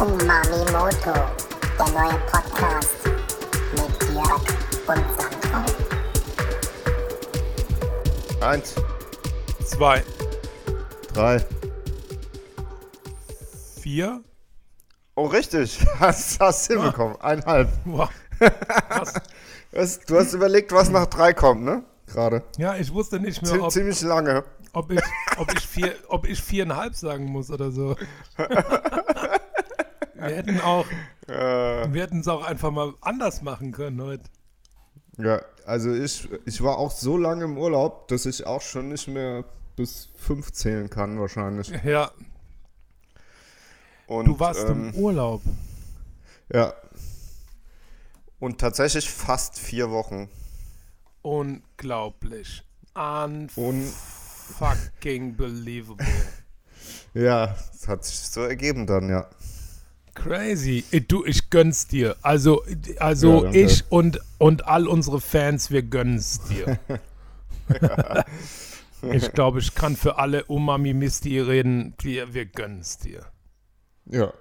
Umami Moto, der neue Podcast mit Jörg und Sandro. Eins, Zwei, drei. vier. Oh, richtig. Hast, hast hinbekommen. Einhalb. Wow. Was, du hast überlegt, was nach drei kommt, ne? Gerade. Ja, ich wusste nicht mehr, ob, Ziemlich lange. ob, ich, ob, ich vier, ob ich viereinhalb sagen muss oder so. Wir hätten auch, Äh, wir hätten es auch einfach mal anders machen können heute. ja, also ich, ich war auch so lange im Urlaub, dass ich auch schon nicht mehr bis fünf zählen kann, wahrscheinlich. Ja, Und, du warst ähm, im Urlaub. Ja. Und tatsächlich fast vier Wochen. Unglaublich. Unfucking believable. ja, es hat sich so ergeben dann, ja. Crazy. Ey, Du, ich gönn's dir. Also, also Ja, ich und, und all unsere Fans, wir gönnen's dir. ich glaube, ich kann für alle Umami Misty reden. Wir, wir gönnen's dir. Ja.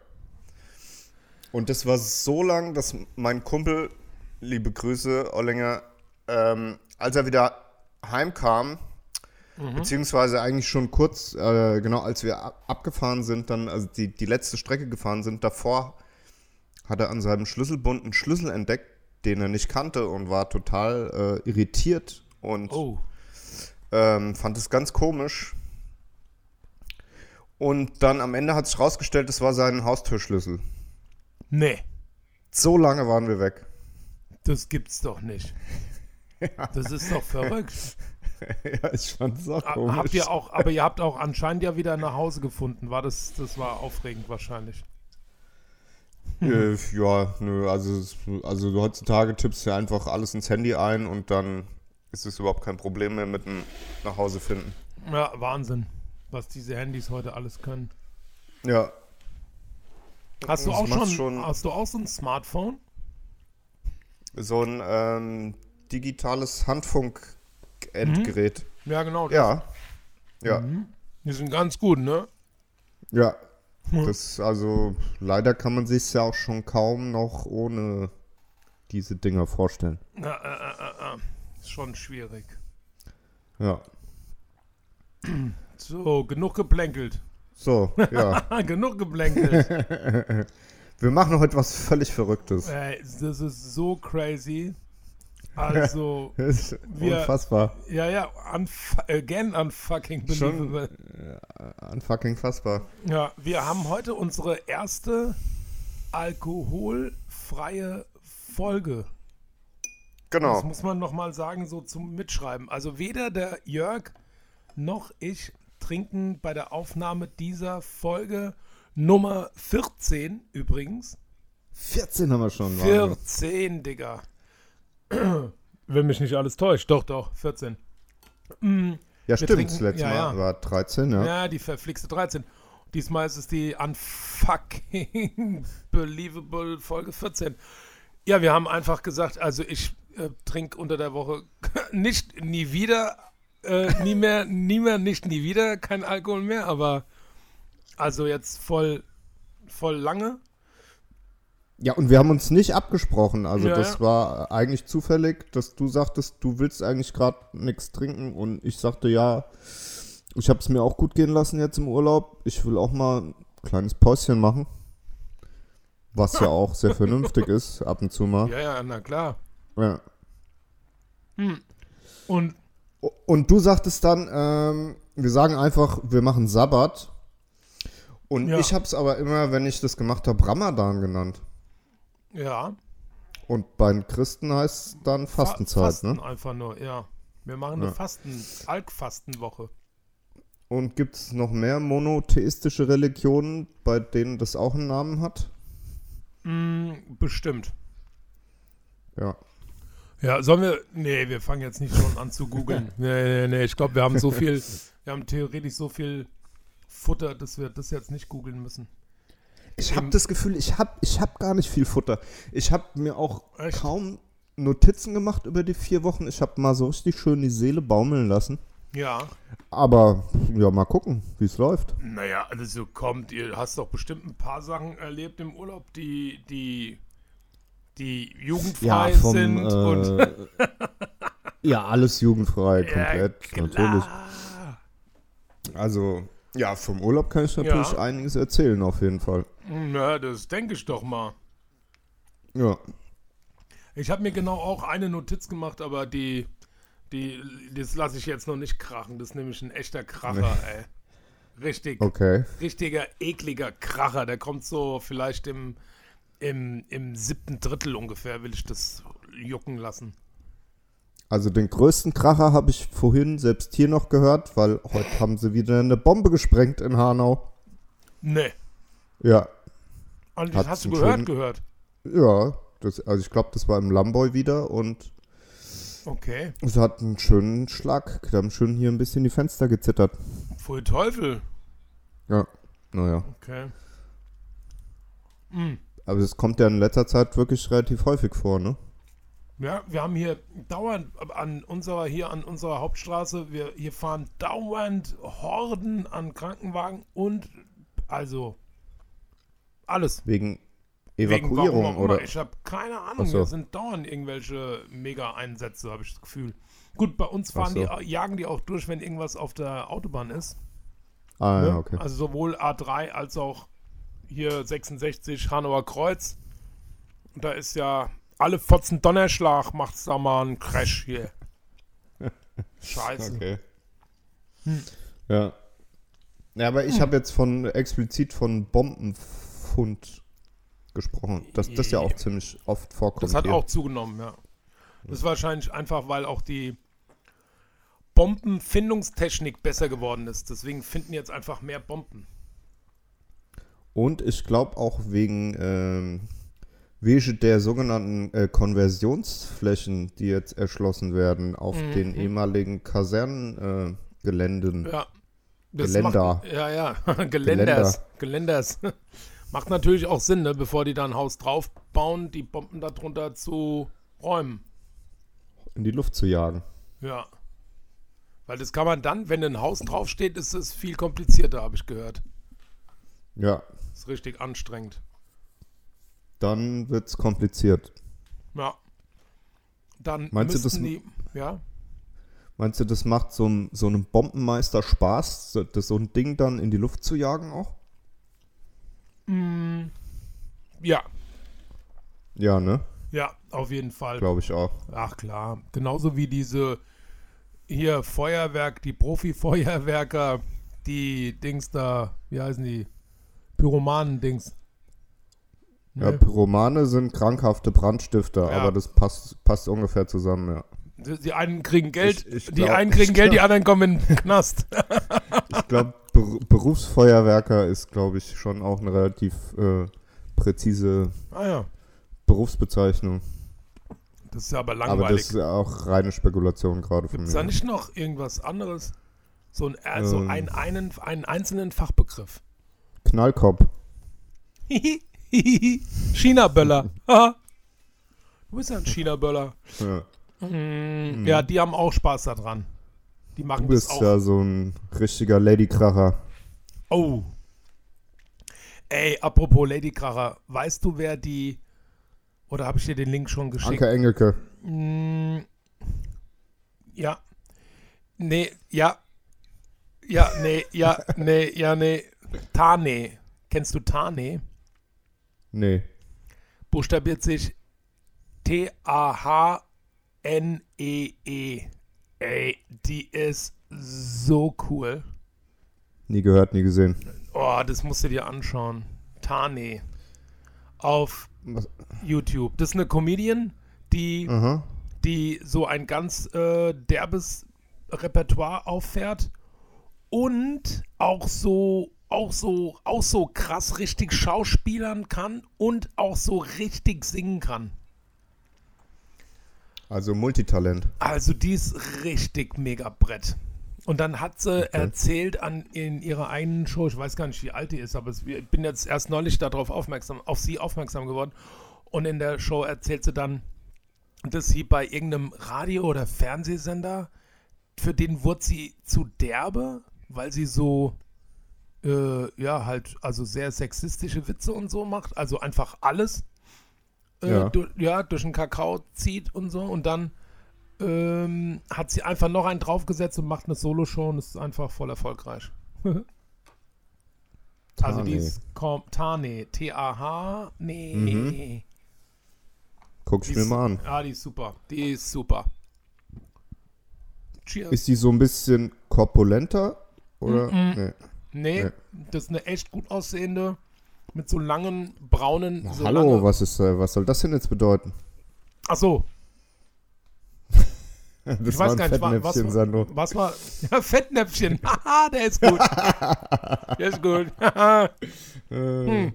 Und das war so lang, dass mein Kumpel, liebe Grüße, Ollinger, ähm, als er wieder heimkam, beziehungsweise eigentlich schon kurz, äh, genau als wir ab abgefahren sind, dann, also die, die letzte Strecke gefahren sind, davor hat er an seinem Schlüsselbund einen Schlüssel entdeckt, den er nicht kannte und war total äh, irritiert und Oh. ähm, fand es ganz komisch. Und dann am Ende hat sich rausgestellt, es war sein Haustürschlüssel. Nee, So lange waren wir weg. das gibt's doch nicht. Das ist doch verrückt. ja, ich fand es auch Ha- Habt ihr auch, aber ihr habt auch anscheinend ja wieder nach Hause gefunden. War das, das war aufregend wahrscheinlich. Äh, ja, nö, also, also heutzutage tippst du ja einfach alles ins Handy ein und dann ist es überhaupt kein Problem mehr mit dem nach Hause finden. Ja, Wahnsinn, was diese Handys heute alles können. Ja. Hast du Das auch schon, schon- hast du auch so ein Smartphone? So ein ähm, digitales Handfunk-Endgerät. Ja, genau. Ja. Ja. Die sind ganz gut, ne? Ja. Das, also, leider kann man sich ja auch schon kaum noch ohne diese Dinger vorstellen. Ja, äh, äh, äh, äh. Ist schon schwierig. Ja. So, genug geplänkelt. So, ja. genug geplänkelt. Wir machen heute was völlig Verrücktes. Das ist so crazy. Also, Das Wir- unfassbar. ja, ja, unf again unfucking Schon- believable. Unfucking fassbar. Ja, wir haben heute unsere erste alkoholfreie Folge. Das Genau. muss man nochmal sagen, so zum Mitschreiben. Also weder der Jörg noch ich trinken bei der Aufnahme dieser Folge Nummer 14 übrigens. 14 haben wir schon. Wahnsinn. 14, Digga. Wenn mich nicht alles täuscht. Doch, doch, 14. Ja, stimmt. trinken- Das letzte ja, Mal ja. war 13, ja. Ja, die verflixte 13. Diesmal ist es die unfucking believable Folge 14. Ja, wir haben einfach gesagt, also ich äh, trinke unter der Woche nicht nie wieder, äh, nie mehr, nie mehr, nicht nie wieder, kein Alkohol mehr, aber also jetzt voll, voll lange. Ja, und wir haben uns nicht abgesprochen. Also Ja, das ja. war eigentlich zufällig, dass du sagtest, du willst eigentlich gerade nichts trinken und ich sagte, ja, ich habe es mir auch gut gehen lassen jetzt im Urlaub. Ich will auch mal ein kleines Päuschen machen. Was ja auch sehr vernünftig ist, ab und zu mal. Ja, ja, na klar. Ja. Und Und du sagtest dann, ähm, wir sagen einfach, wir machen Sabbat. Und Ja. ich habe es aber immer, wenn ich das gemacht habe, Ramadan genannt. Ja, Und bei den Christen heißt es dann Fa- Fastenzeit, Fasten ne? einfach nur, ja. Wir machen eine Ja. Fasten, Alkfastenwoche. Und gibt es noch mehr monotheistische Religionen, bei denen das auch einen Namen hat? Mm, bestimmt. Ja. Ja, sollen wir. Nee, wir fangen jetzt nicht schon an zu googeln. nee, nee, nee. Ich glaube, wir haben so viel. Wir haben theoretisch so viel Futter, dass wir das jetzt nicht googeln müssen. Ich habe das Gefühl, ich habe ich hab gar nicht viel Futter. Ich habe mir auch Echt? kaum Notizen gemacht über die vier Wochen. Ich habe mal so richtig schön die Seele baumeln lassen. Ja. Aber ja, mal gucken, wie es läuft. Naja, also kommt, ihr hast doch bestimmt ein paar Sachen erlebt im Urlaub, die, die, die jugendfrei sind und äh, ja, alles jugendfrei, Ja, komplett, klar. natürlich. Also, ja, vom Urlaub kann ich natürlich Ja. einiges erzählen, auf jeden Fall. Na, das denke ich doch mal. Ja, Ich habe mir genau auch eine Notiz gemacht, aber die, die, das lasse ich jetzt noch nicht krachen. Das ist nämlich ein echter Kracher, ey. Richtig, okay. richtiger, ekliger Kracher. Der kommt so vielleicht im, im, im siebten Drittel ungefähr, will ich das jucken lassen. Also den größten Kracher habe ich vorhin selbst hier noch gehört, weil heute haben sie wieder eine Bombe gesprengt in Hanau. Nee. Ja, Und das Hat's hast du gehört, schönen- gehört. ja. Das, also ich glaube, das war im Lamboy wieder und Okay. es hat einen schönen Schlag. Da haben schön hier ein bisschen die Fenster gezittert. Pfui Teufel. Ja, naja. Okay. Aber es kommt ja in letzter Zeit wirklich relativ häufig vor, ne? Ja, wir haben hier dauernd an unserer, hier an unserer Hauptstraße, wir hier fahren dauernd Horden an Krankenwagen und also alles. Wegen Wegen Evakuierung warum immer. oder? Ich habe keine Ahnung. So. Hier sind dauernd irgendwelche Mega-Einsätze, habe ich das Gefühl. Gut, bei uns fahren so. die, jagen die auch durch, wenn irgendwas auf der Autobahn ist. Ah, ne? ja, okay. Also sowohl A3 als auch hier 66 Hanauer Kreuz. Und da ist ja alle Fotzen Donnerschlag, macht's da mal einen Crash hier. Scheiße. Okay. Ja. Ja, aber ich habe jetzt von explizit von Bombenfund gesprochen. Dass das ja auch ziemlich oft vorkommt. Das hat hier. auch zugenommen, ja. Das ist wahrscheinlich einfach, weil auch die Bombenfindungstechnik besser geworden ist. Deswegen finden jetzt einfach mehr Bomben. Und ich glaube auch wegen ähm, wegen der sogenannten äh, Konversionsflächen, die jetzt erschlossen werden auf den ehemaligen Kasernengeländen. Äh. Mhm. Ja. Das Geländer. Macht, ja, ja. Geländers. Geländers. macht natürlich auch Sinn, ne? bevor die da ein Haus draufbauen, die Bomben darunter zu räumen. in die Luft zu jagen. Ja. Weil das kann man dann, wenn ein Haus draufsteht, ist es viel komplizierter, habe ich gehört. Ja, Ist richtig anstrengend. Dann wird's kompliziert. Ja. Dann Meinst du, das- die, ja, Meinst du, das macht so, einem- so einem Bombenmeister Spaß, so, das, so ein Ding dann in die Luft zu jagen auch? ja, Ja, ne? ja, auf jeden Fall. Glaube ich auch. Ach klar. Genauso wie diese hier Feuerwerk, die Profi-Feuerwerker, die Dings da, wie heißen die? Pyromanen-Dings. Ja, Ne? Pyromane sind krankhafte Brandstifter, Ja. aber das passt, passt ungefähr zusammen, ja. Die, die einen kriegen Geld, Ich- ich die glaub- einen kriegen Geld, die glaub- anderen kommen in den Knast. Ich glaube, Ber Berufsfeuerwerker ist, glaube ich, schon auch eine relativ äh, präzise ah ja, Berufsbezeichnung. das ist ja aber Aber langweilig. das ist ja auch reine Spekulation gerade von Gibt es da mir. nicht noch irgendwas anderes? So, ein, also Ähm. einen, einen, einen einzelnen Fachbegriff. Knallkopf. China-Böller. Du bist ja ein China-Böller. Ja. Mm, Ja, die haben auch Spaß daran. Die Du machen das bist auch. ja so ein richtiger Ladykracher. Oh. Ey, apropos Ladykracher, weißt du, wer die. Oder habe ich dir den Link schon geschickt? Anke Engelke. Mm, ja. Nee, ja. Ja, nee, ja, nee, ja, nee. Tane. Kennst du Tane? Nee. Buchstabiert sich T-A-H-N-E-E. E Ey, die ist so cool. Nie gehört, nie gesehen. Oh, das musst du dir anschauen. Tane. Auf Was? YouTube. Das ist eine Comedian, die, Aha. die so ein ganz äh, derbes Repertoire auffährt und auch so, auch so, auch so krass richtig schauspielern kann und auch so richtig singen kann. Also Multitalent. Also die ist richtig mega Brett. Und dann hat sie erzählt an, in ihrer eigenen Show, ich weiß gar nicht, wie alt die ist, aber es, ich bin jetzt erst neulich darauf aufmerksam, auf sie aufmerksam geworden. Und in der Show erzählt sie dann, dass sie bei irgendeinem Radio- oder Fernsehsender für den wurde sie zu derbe, weil sie so, äh, ja, halt, also sehr sexistische Witze und so macht. Also einfach alles, äh, Ja. du, ja, durch den Kakao zieht und so. Und dann ähm, hat sie einfach noch einen draufgesetzt und macht eine Solo-Show und ist einfach voll erfolgreich. also die ist kom- Tane, T-A-H, nee. Mhm. Guck ich Die mir mal an. Ja, die ist super. Die ist super. Cheers. Ist die so ein bisschen korpulenter? Oder? Mhm. Nee. Nee, Nee. das ist eine echt gut aussehende, mit so langen, braunen. Na, so hallo, lange, was, ist, äh, was soll das denn jetzt bedeuten? Ach so, Das ich war weiß gar nicht, wa- was, Fettnäpfchen, Sandro. was war. Ja, Fettnäpfchen. Haha, der ist gut. der ist gut. Äh,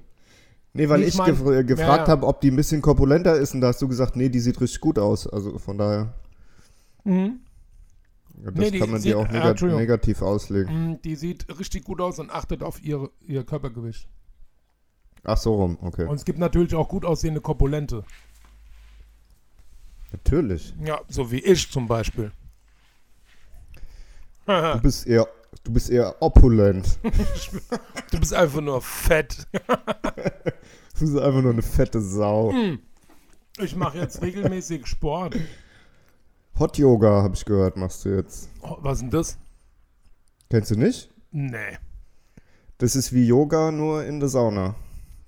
Nee, weil Nee, ich mein- gef gefragt ja. habe, ob die ein bisschen korpulenter ist und da hast du gesagt, nee, die sieht richtig gut aus. Also von daher, mhm. Das Nee, kann man sieht- dir auch äh, nega Entschuldigung. negativ auslegen. Mm, Die sieht richtig gut aus und achtet auf ihr, ihr Körpergewicht. Ach so rum, okay. Und es gibt natürlich auch gut aussehende Korpulente. Natürlich. Ja, so wie ich zum Beispiel. Du bist eher, du bist eher opulent. Du bist einfach nur fett. Du bist einfach nur eine fette Sau. Hm. Ich mache jetzt regelmäßig Sport. Hot Yoga, habe ich gehört, machst du jetzt. Oh, was ist denn das? Kennst du nicht? Nee. Das ist wie Yoga, nur in der Sauna.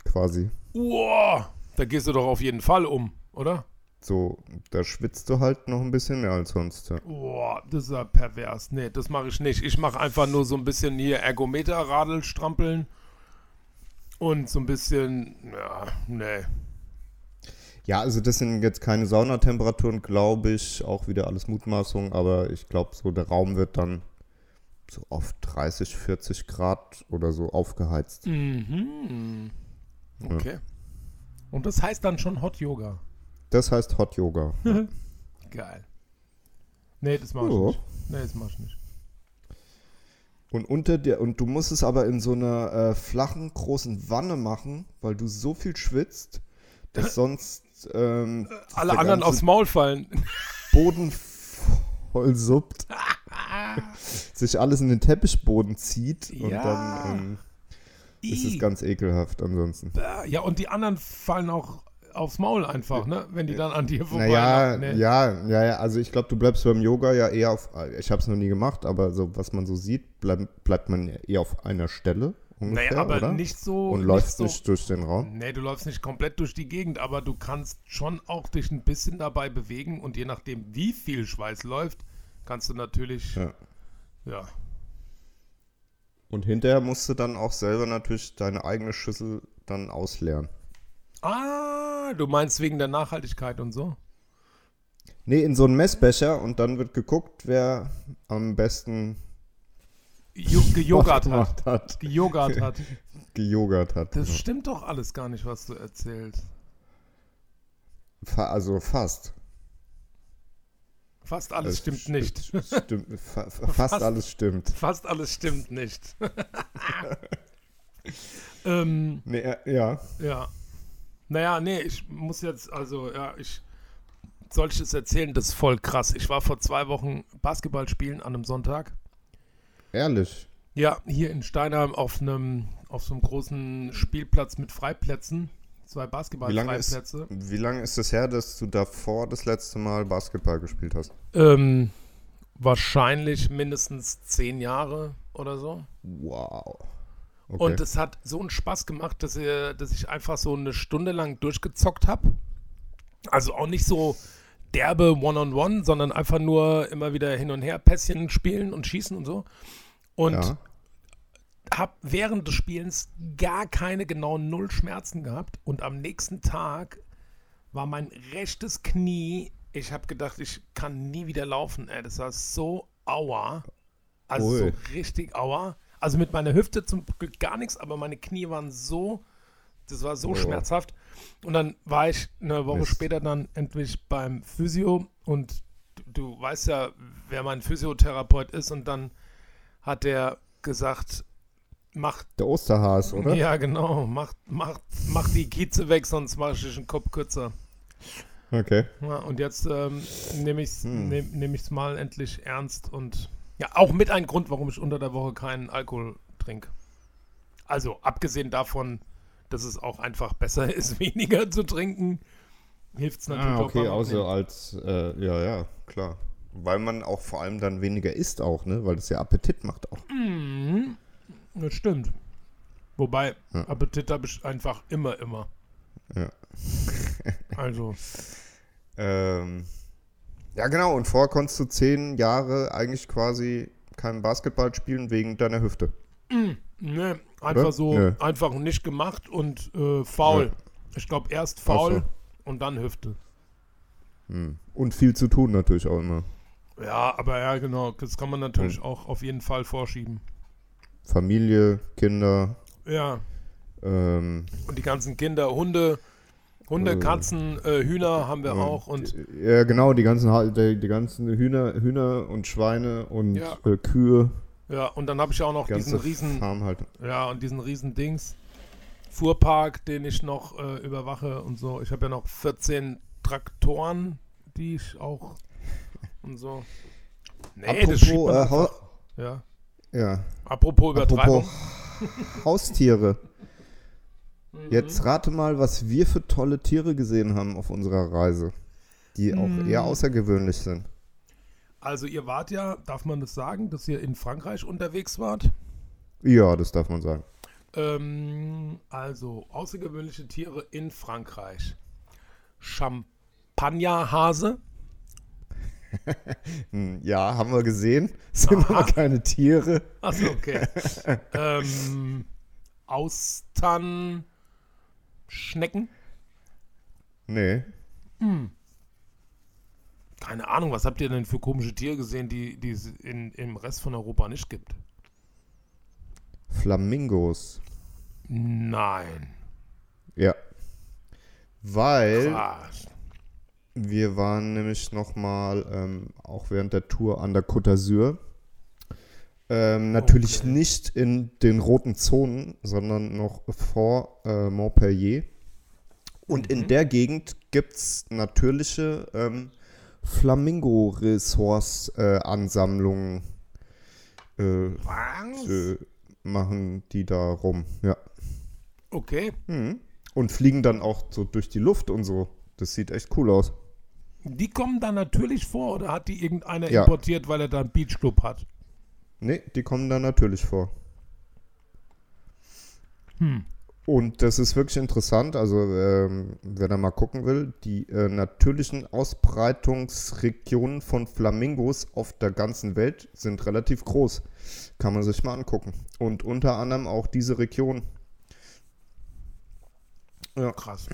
Quasi. Wow, da gehst du doch auf jeden Fall um, oder? So, da schwitzt du halt noch ein bisschen mehr als sonst. Ja. Boah, das ist ja pervers. Nee, das mache ich nicht. Ich mache einfach nur so ein bisschen hier Ergometer-Radl strampeln und so ein bisschen, ja, nee. Ja, also das sind jetzt keine Saunatemperaturen, glaube ich. Auch wieder alles Mutmaßung, aber ich glaube, so der Raum wird dann so auf 30, 40 Grad oder so aufgeheizt. Mhm. Okay. Und das heißt dann schon Hot Yoga. Das heißt Hot Yoga. Geil. Nee, das mache ich Ja. nicht. Nee, das mache ich nicht. Und unter dir, und du musst es aber in so einer äh, flachen, großen Wanne machen, weil du so viel schwitzt, dass sonst ähm, Alle der anderen aufs Maul fallen. Boden voll suppt, sich alles in den Teppichboden zieht und Ja. dann ähm, ist es ganz ekelhaft ansonsten. Ja, und die anderen fallen auch aufs Maul einfach, ne? Wenn die dann an dir vorbei Naja, nee. ja, ja, ja, also ich glaube, du bleibst beim Yoga ja eher auf, ich habe es noch nie gemacht, aber so was man so sieht, bleib, bleibt man eher auf einer Stelle ungefähr, Naja, aber oder? nicht so. Und nicht läufst so, nicht durch den Raum. Nee, du läufst nicht komplett durch die Gegend, aber du kannst schon auch dich ein bisschen dabei bewegen und je nachdem, wie viel Schweiß läuft, kannst du natürlich, ja, Ja. Und hinterher musst du dann auch selber natürlich deine eigene Schüssel dann ausleeren. Ah, du meinst wegen der Nachhaltigkeit und so? Nee, in so einen Messbecher und dann wird geguckt, wer am besten Jo gejoggert hat. hat, Gejoggert hat. gejogert hat. Das stimmt doch alles gar nicht, was du erzählst. Fa also fast. Fast alles Es stimmt sti- nicht. Stimmt, fa fa- fast Fast. alles stimmt. Fast alles stimmt nicht. ähm, Nee, äh, ja. ja. Naja, nee, ich muss jetzt, also, ja, ich. Soll ich das erzählen? Das ist voll krass. Ich war vor zwei Wochen Basketball spielen an einem Sonntag. Ehrlich. Ja, hier in Steinheim auf einem, auf so einem großen Spielplatz mit Freiplätzen. Zwei Wie Basketballfreiplätze. wie lange ist es her, dass du davor das letzte Mal Basketball gespielt hast? Ähm, wahrscheinlich mindestens zehn Jahre oder so. Wow. Okay. Und es hat so einen Spaß gemacht, dass, ihr, dass ich einfach so eine Stunde lang durchgezockt habe. Also auch nicht so derbe One-on-One, sondern einfach nur immer wieder hin und her Pässchen spielen und schießen und so. Und ja. habe während des Spielens gar keine genauen Null Schmerzen gehabt. Und am nächsten Tag war mein rechtes Knie, ich habe gedacht, ich kann nie wieder laufen. Ey, das war so aua. Also Ui. so richtig aua. Also mit meiner Hüfte zum Glück gar nichts, aber meine Knie waren so, das war so Oh. schmerzhaft. Und dann war ich eine Woche Mist. später dann endlich beim Physio und du, du weißt ja, wer mein Physiotherapeut ist und dann hat der gesagt, mach Der Osterhas, oder? ja, genau. Mach, mach, mach die Kieze weg, sonst mache ich den Kopf kürzer. Okay. Ja, und jetzt ähm, nehme ich es Hm. nehm, nehm ich's mal endlich ernst und ja, auch mit ein Grund, warum ich unter der Woche keinen Alkohol trinke. Also, abgesehen davon, dass es auch einfach besser ist, weniger zu trinken, hilft es natürlich Ah, auch okay, außer als, äh, ja, ja, klar. Weil man auch vor allem dann weniger isst auch, ne? Weil das ja Appetit macht auch. Mhm, das stimmt. Wobei, Ja. Appetit habe ich einfach immer, immer. Ja. Also, Ähm, ja, genau. Und vorher konntest du zehn Jahre eigentlich quasi kein Basketball spielen wegen deiner Hüfte. ne, einfach Oder? so, Nö. einfach nicht gemacht und äh, faul. Ja. Ich glaube, erst faul so. und dann Hüfte. Hm. Und viel zu tun natürlich auch immer. Ja, aber ja, genau. Das kann man natürlich Hm. auch auf jeden Fall vorschieben. Familie, Kinder, Ja, ähm, und die ganzen Kinder, Hunde, Hunde, Äh. Katzen, äh, Hühner haben wir auch und ja, genau, die ganzen, die, die ganzen Hühner, Hühner und Schweine und Ja. äh, Kühe, ja, und dann habe ich auch noch diesen riesen, halt. ja, und diesen riesen Dings, Fuhrpark, den ich noch äh, überwache und so. Ich habe ja noch 14 Traktoren, die ich auch und so. Nee, das schiebt Apropos, man äh. Hau- Ja. ja, Apropos Übertreibung. apropos Haustiere. Mhm. Jetzt rate mal, was wir für tolle Tiere gesehen haben auf unserer Reise, die auch Hm. eher außergewöhnlich sind. Also ihr wart ja, darf man das sagen, dass ihr in Frankreich unterwegs wart? Ja, das darf man sagen. Ähm, also außergewöhnliche Tiere in Frankreich. Champagnerhase. Hm, Ja, haben wir gesehen. Sind Aha. aber keine Tiere. Achso, okay. ähm, Austernschnecken. Nee. Keine Ahnung, was habt ihr denn für komische Tiere gesehen, die, die es in, im Rest von Europa nicht gibt? Flamingos. Nein. Ja. Weil Krass. Wir waren nämlich nochmal ähm, auch während der Tour an der Côte d'Azur. Ähm, natürlich Okay. nicht in den roten Zonen, sondern noch vor äh, Montpellier. Und in der Gegend gibt es natürliche ähm, Flamingo-Ressource-Ansammlungen. Äh, äh, machen die da rum, ja. Okay. Mhm. Und fliegen dann auch so durch die Luft und so. Das sieht echt cool aus. Die kommen da natürlich vor oder hat die irgendeiner Ja. importiert, weil er da einen Beachclub hat? Nee, die kommen da natürlich vor. Hm. Und das ist wirklich interessant. Also, ähm, wer da mal gucken will, die äh, natürlichen Ausbreitungsregionen von Flamingos auf der ganzen Welt sind relativ groß. Kann man sich mal angucken. Und unter anderem auch diese Region. Ja. Krass.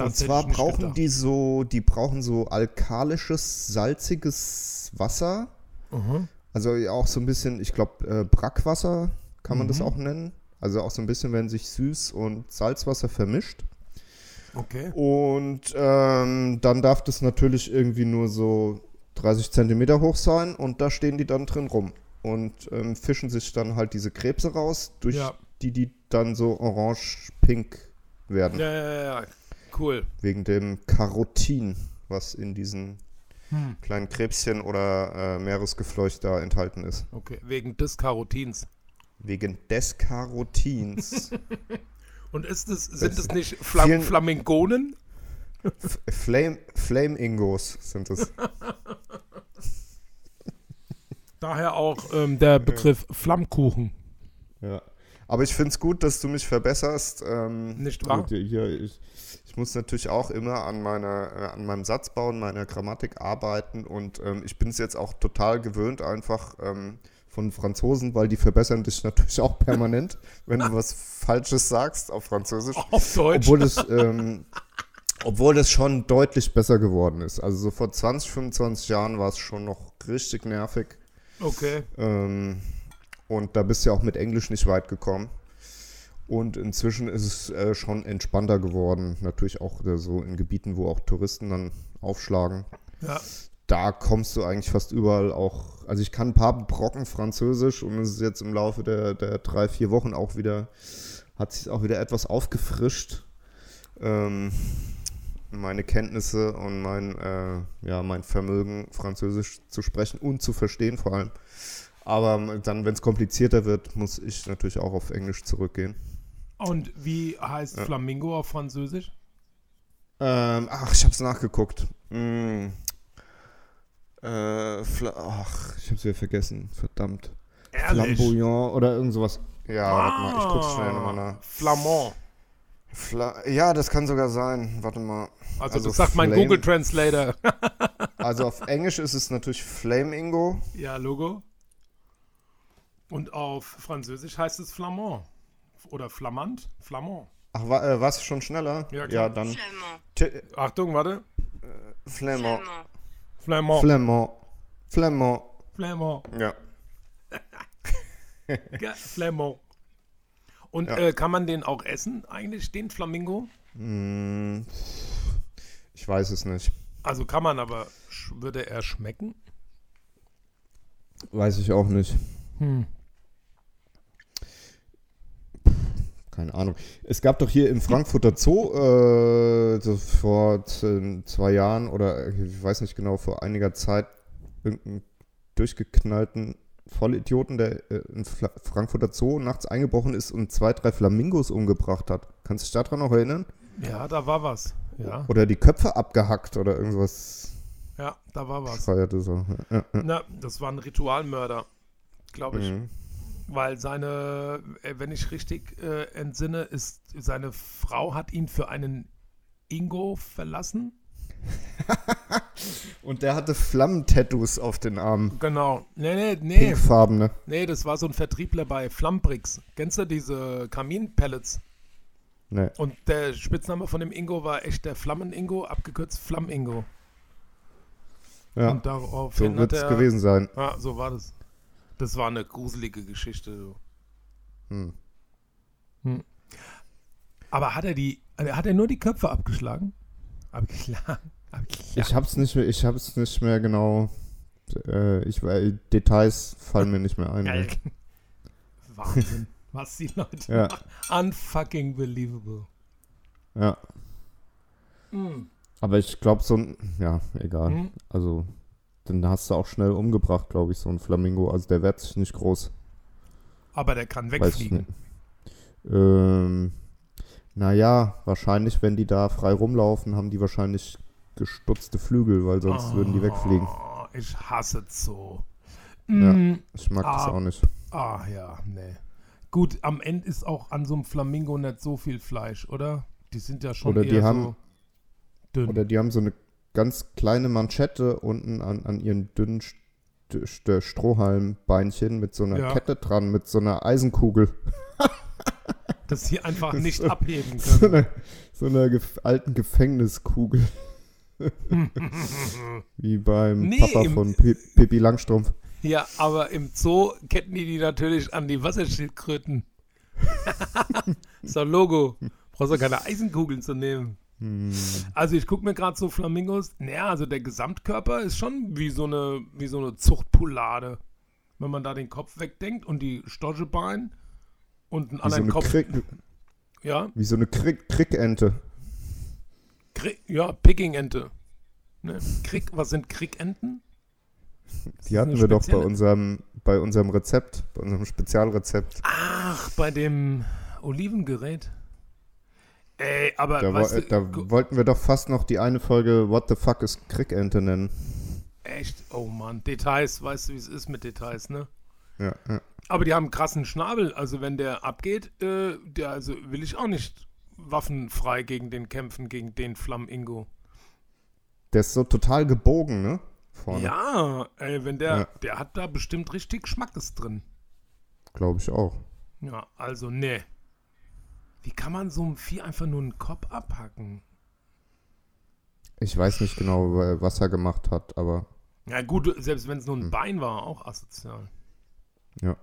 Und Das zwar brauchen gedacht. die so, die brauchen so alkalisches, salziges Wasser. Mhm. Also auch so ein bisschen, ich glaube, äh, Brackwasser kann man das Mhm. auch nennen. Also auch so ein bisschen, wenn sich Süß- und Salzwasser vermischt. Okay. Und ähm, dann darf das natürlich irgendwie nur so 30 Zentimeter hoch sein und da stehen die dann drin rum. Und ähm, fischen sich dann halt diese Krebse raus, durch Ja. die die dann so orange-pink werden. Ja, ja, ja, ja. Cool. Wegen dem Carotin, was in diesen Hm. kleinen Krebschen oder äh, Meeresgefleucht da enthalten ist. Okay. Wegen des Karotins. Wegen des Carotins. Und ist es, sind es nicht Flam vielen- Flamingonen? F- Flame, Flame Ingos sind es. Daher auch ähm, der Begriff Flammkuchen. Ja. Aber ich finde es gut, dass du mich verbesserst. Ähm, Nicht wahr? Hier, ich, ich muss natürlich auch immer an, meiner, äh, an meinem Satzbau und meiner Grammatik arbeiten. Und ähm, ich bin es jetzt auch total gewöhnt, einfach ähm, von Franzosen, weil die verbessern dich natürlich auch permanent, wenn du was Falsches sagst auf Französisch. Auf Deutsch. Obwohl das, ähm, obwohl das schon deutlich besser geworden ist. Also so vor 20, 25 Jahren war es schon noch richtig nervig. okay. Ähm, und da bist du ja auch mit Englisch nicht weit gekommen. Und inzwischen ist es äh, schon entspannter geworden. Natürlich auch äh, so in Gebieten, wo auch Touristen dann aufschlagen. Ja. Da kommst du eigentlich fast überall auch. Also ich kann ein paar Brocken Französisch und es ist jetzt im Laufe der, der drei, vier Wochen auch wieder, hat sich auch wieder etwas aufgefrischt. Ähm, meine Kenntnisse und mein, äh, ja, mein Vermögen, Französisch zu sprechen und zu verstehen vor allem. Aber dann, wenn es komplizierter wird, muss ich natürlich auch auf Englisch zurückgehen. Und wie heißt Flamingo auf Französisch? Ähm, ach, ich hab's nachgeguckt. Mm. Äh, ach, ich hab's wieder vergessen. Verdammt. Ehrlich? Flamboyant oder irgend sowas. Ja, warte mal, ich guck's schnell nochmal nach. Flamand. Fla ja, das kann sogar sein. Warte mal. Also, Also das sagt mein Flame- Google Translator. Also auf Englisch ist es natürlich Flamingo. ja, Logo. Und auf Französisch heißt es Flamand. Oder Flamand? Flamand. Ach, wa äh, was? Schon schneller? Ja, klar. Ja, dann. Flamand. Achtung, warte. Flamand. Flamand. Flamand. Flamand. Flamand. Flamand. Ja. Ja, Flamand. Und Ja. äh, kann man den auch essen, eigentlich, den Flamingo? Mm, ich weiß es nicht. Also kann man, aber würde er schmecken? Weiß ich auch nicht. Hm. Keine Ahnung. Es gab doch hier im Frankfurter Zoo äh, so vor z- zwei Jahren oder ich weiß nicht genau, vor einiger Zeit irgendeinen durchgeknallten Vollidioten, der äh, in Fla Frankfurter Zoo nachts eingebrochen ist und zwei, drei Flamingos umgebracht hat. Kannst du dich daran noch erinnern? Ja, da war was. Ja, Oder die Köpfe abgehackt oder irgendwas ja, da war was. feierte so. Ja, ja. Na, das war ein Ritualmörder, glaube ich. Mhm. Weil seine, äh, wenn ich richtig äh, entsinne, ist seine Frau hat ihn für einen Ingo verlassen. Und der hatte Flammentattoos auf den Armen. Genau. Nee, nee, nee. Pinkfarbene. Nee, das war so ein Vertriebler bei Flammbricks. Kennst du diese Kaminpellets? Nee. Und der Spitzname von dem Ingo war echt der Flammen-Ingo, abgekürzt Flamm-Ingo. Ja, Und daraufhin so wird es gewesen sein. Ja, so war das. Das war eine gruselige Geschichte. Du. Hm. Hm. Aber hat er die, also hat er nur die Köpfe abgeschlagen? Abgeschlagen? Abgeschlagen. Ich hab's nicht mehr, ich hab's nicht mehr genau. Äh, ich weil Details fallen mir nicht mehr ein. Geil. Wahnsinn, was die Leute Ja. machen. Unfucking believable. Ja. Hm. Aber ich glaube so ein, ja, egal. Hm. Also, den hast du auch schnell umgebracht, glaube ich, so ein Flamingo. Also der wehrt sich nicht groß. Aber der kann wegfliegen. Ähm, naja, wahrscheinlich, wenn die da frei rumlaufen, haben die wahrscheinlich gestutzte Flügel, weil sonst würden die wegfliegen. Oh, ich hasse Zoo. Ja. Mm, Ich mag das Ah. auch nicht. Ah ja, nee. Gut, am Ende ist auch an so einem Flamingo nicht so viel Fleisch, oder? Die sind ja schon Oder die eher haben- so dünn. Oder die haben so eine ganz kleine Manschette unten an, an ihren dünnen St St Strohhalmbeinchen mit so einer Ja. Kette dran, mit so einer Eisenkugel. dass sie einfach nicht so- abheben So können. einer so einer gef alten Gefängniskugel. Wie beim Nee, Papa von Pi- Pippi Langstrumpf. ja, aber im Zoo ketten die die natürlich an die Wasserschildkröten. doch Logo. Brauchst doch keine Eisenkugeln zu nehmen. Hm. Also ich gucke mir gerade so Flamingos. Naja, also der Gesamtkörper ist schon wie so eine, wie so eine Zuchtpoulade. Wenn man da den Kopf wegdenkt und die Storchebein und einen Wie so anderen eine, Kopf. Krieg, Ja, wie so eine Krieg, Kriegente. Kri ja, Pickingente. Ne? Krieg, was sind Kriegenten? Die hatten wir doch bei unserem, bei unserem Rezept, bei unserem Spezialrezept. Ach, bei dem Olivengerät. Ey, aber Da, weißt du, da wollten wir doch fast noch die eine Folge What the fuck ist Kriegente nennen. echt, oh Mann, Details, weißt du, wie es ist mit Details, ne? Ja, ja. Aber die haben einen krassen Schnabel, also wenn der abgeht, äh, der, also will ich auch nicht waffenfrei gegen den kämpfen, gegen den Flammingo. Der ist so total gebogen, ne? Vorne. Ja, ey, wenn der, Ja. der hat da bestimmt richtig Schmackes drin. Glaube ich auch. Ja, also, ne. Wie kann man so einem Vieh einfach nur einen Kopf abhacken? Ich weiß nicht genau, wa- was er gemacht hat, aber Ja gut, selbst wenn es nur ein Bein war, auch asozial. Hm. ja.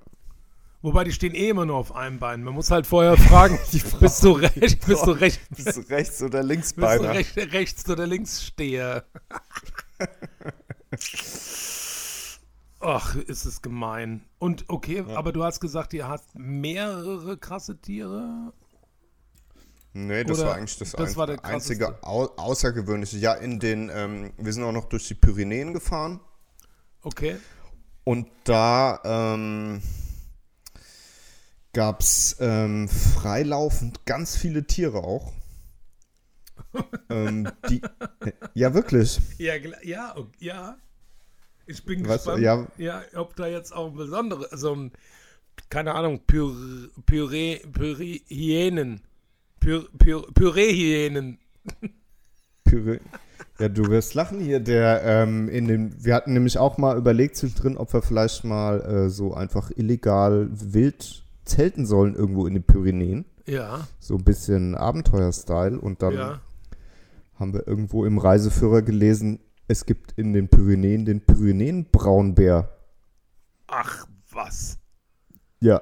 Wobei, die stehen eh immer nur auf einem Bein. Man muss halt vorher fragen, bist du recht, bist du recht, bist Bist du rechts oder du linksbeiner? recht, rechts oder links stehe. Ach, ist es gemein. Und okay, aber du hast gesagt, ihr hast mehrere krasse Tiere. Nee, das Oder war eigentlich das, das ein, war einzige Au Außergewöhnliche. Ja, in den, ähm, wir sind auch noch durch die Pyrenäen gefahren Okay. und da ähm, gab es ähm, freilaufend ganz viele Tiere auch. ähm, die, ja, wirklich. Ja, ja, ja. Ich bin Was, gespannt, ja. ja. ob da jetzt auch ein besondere, so ein, keine Ahnung, Püree, Püree, Püree-Hyänen, Püree-Hyänen. Püree. Ja, du wirst lachen hier. Der, ähm, in dem, wir hatten nämlich auch mal überlegt zwischendrin, ob wir vielleicht mal äh, so einfach illegal wild zelten sollen irgendwo in den Pyrenäen. Ja, So ein bisschen Abenteuer-Style. Und dann ja. haben wir irgendwo im Reiseführer gelesen, es gibt in den Pyrenäen den Pyrenäen-Braunbär. Ach, was. Ja.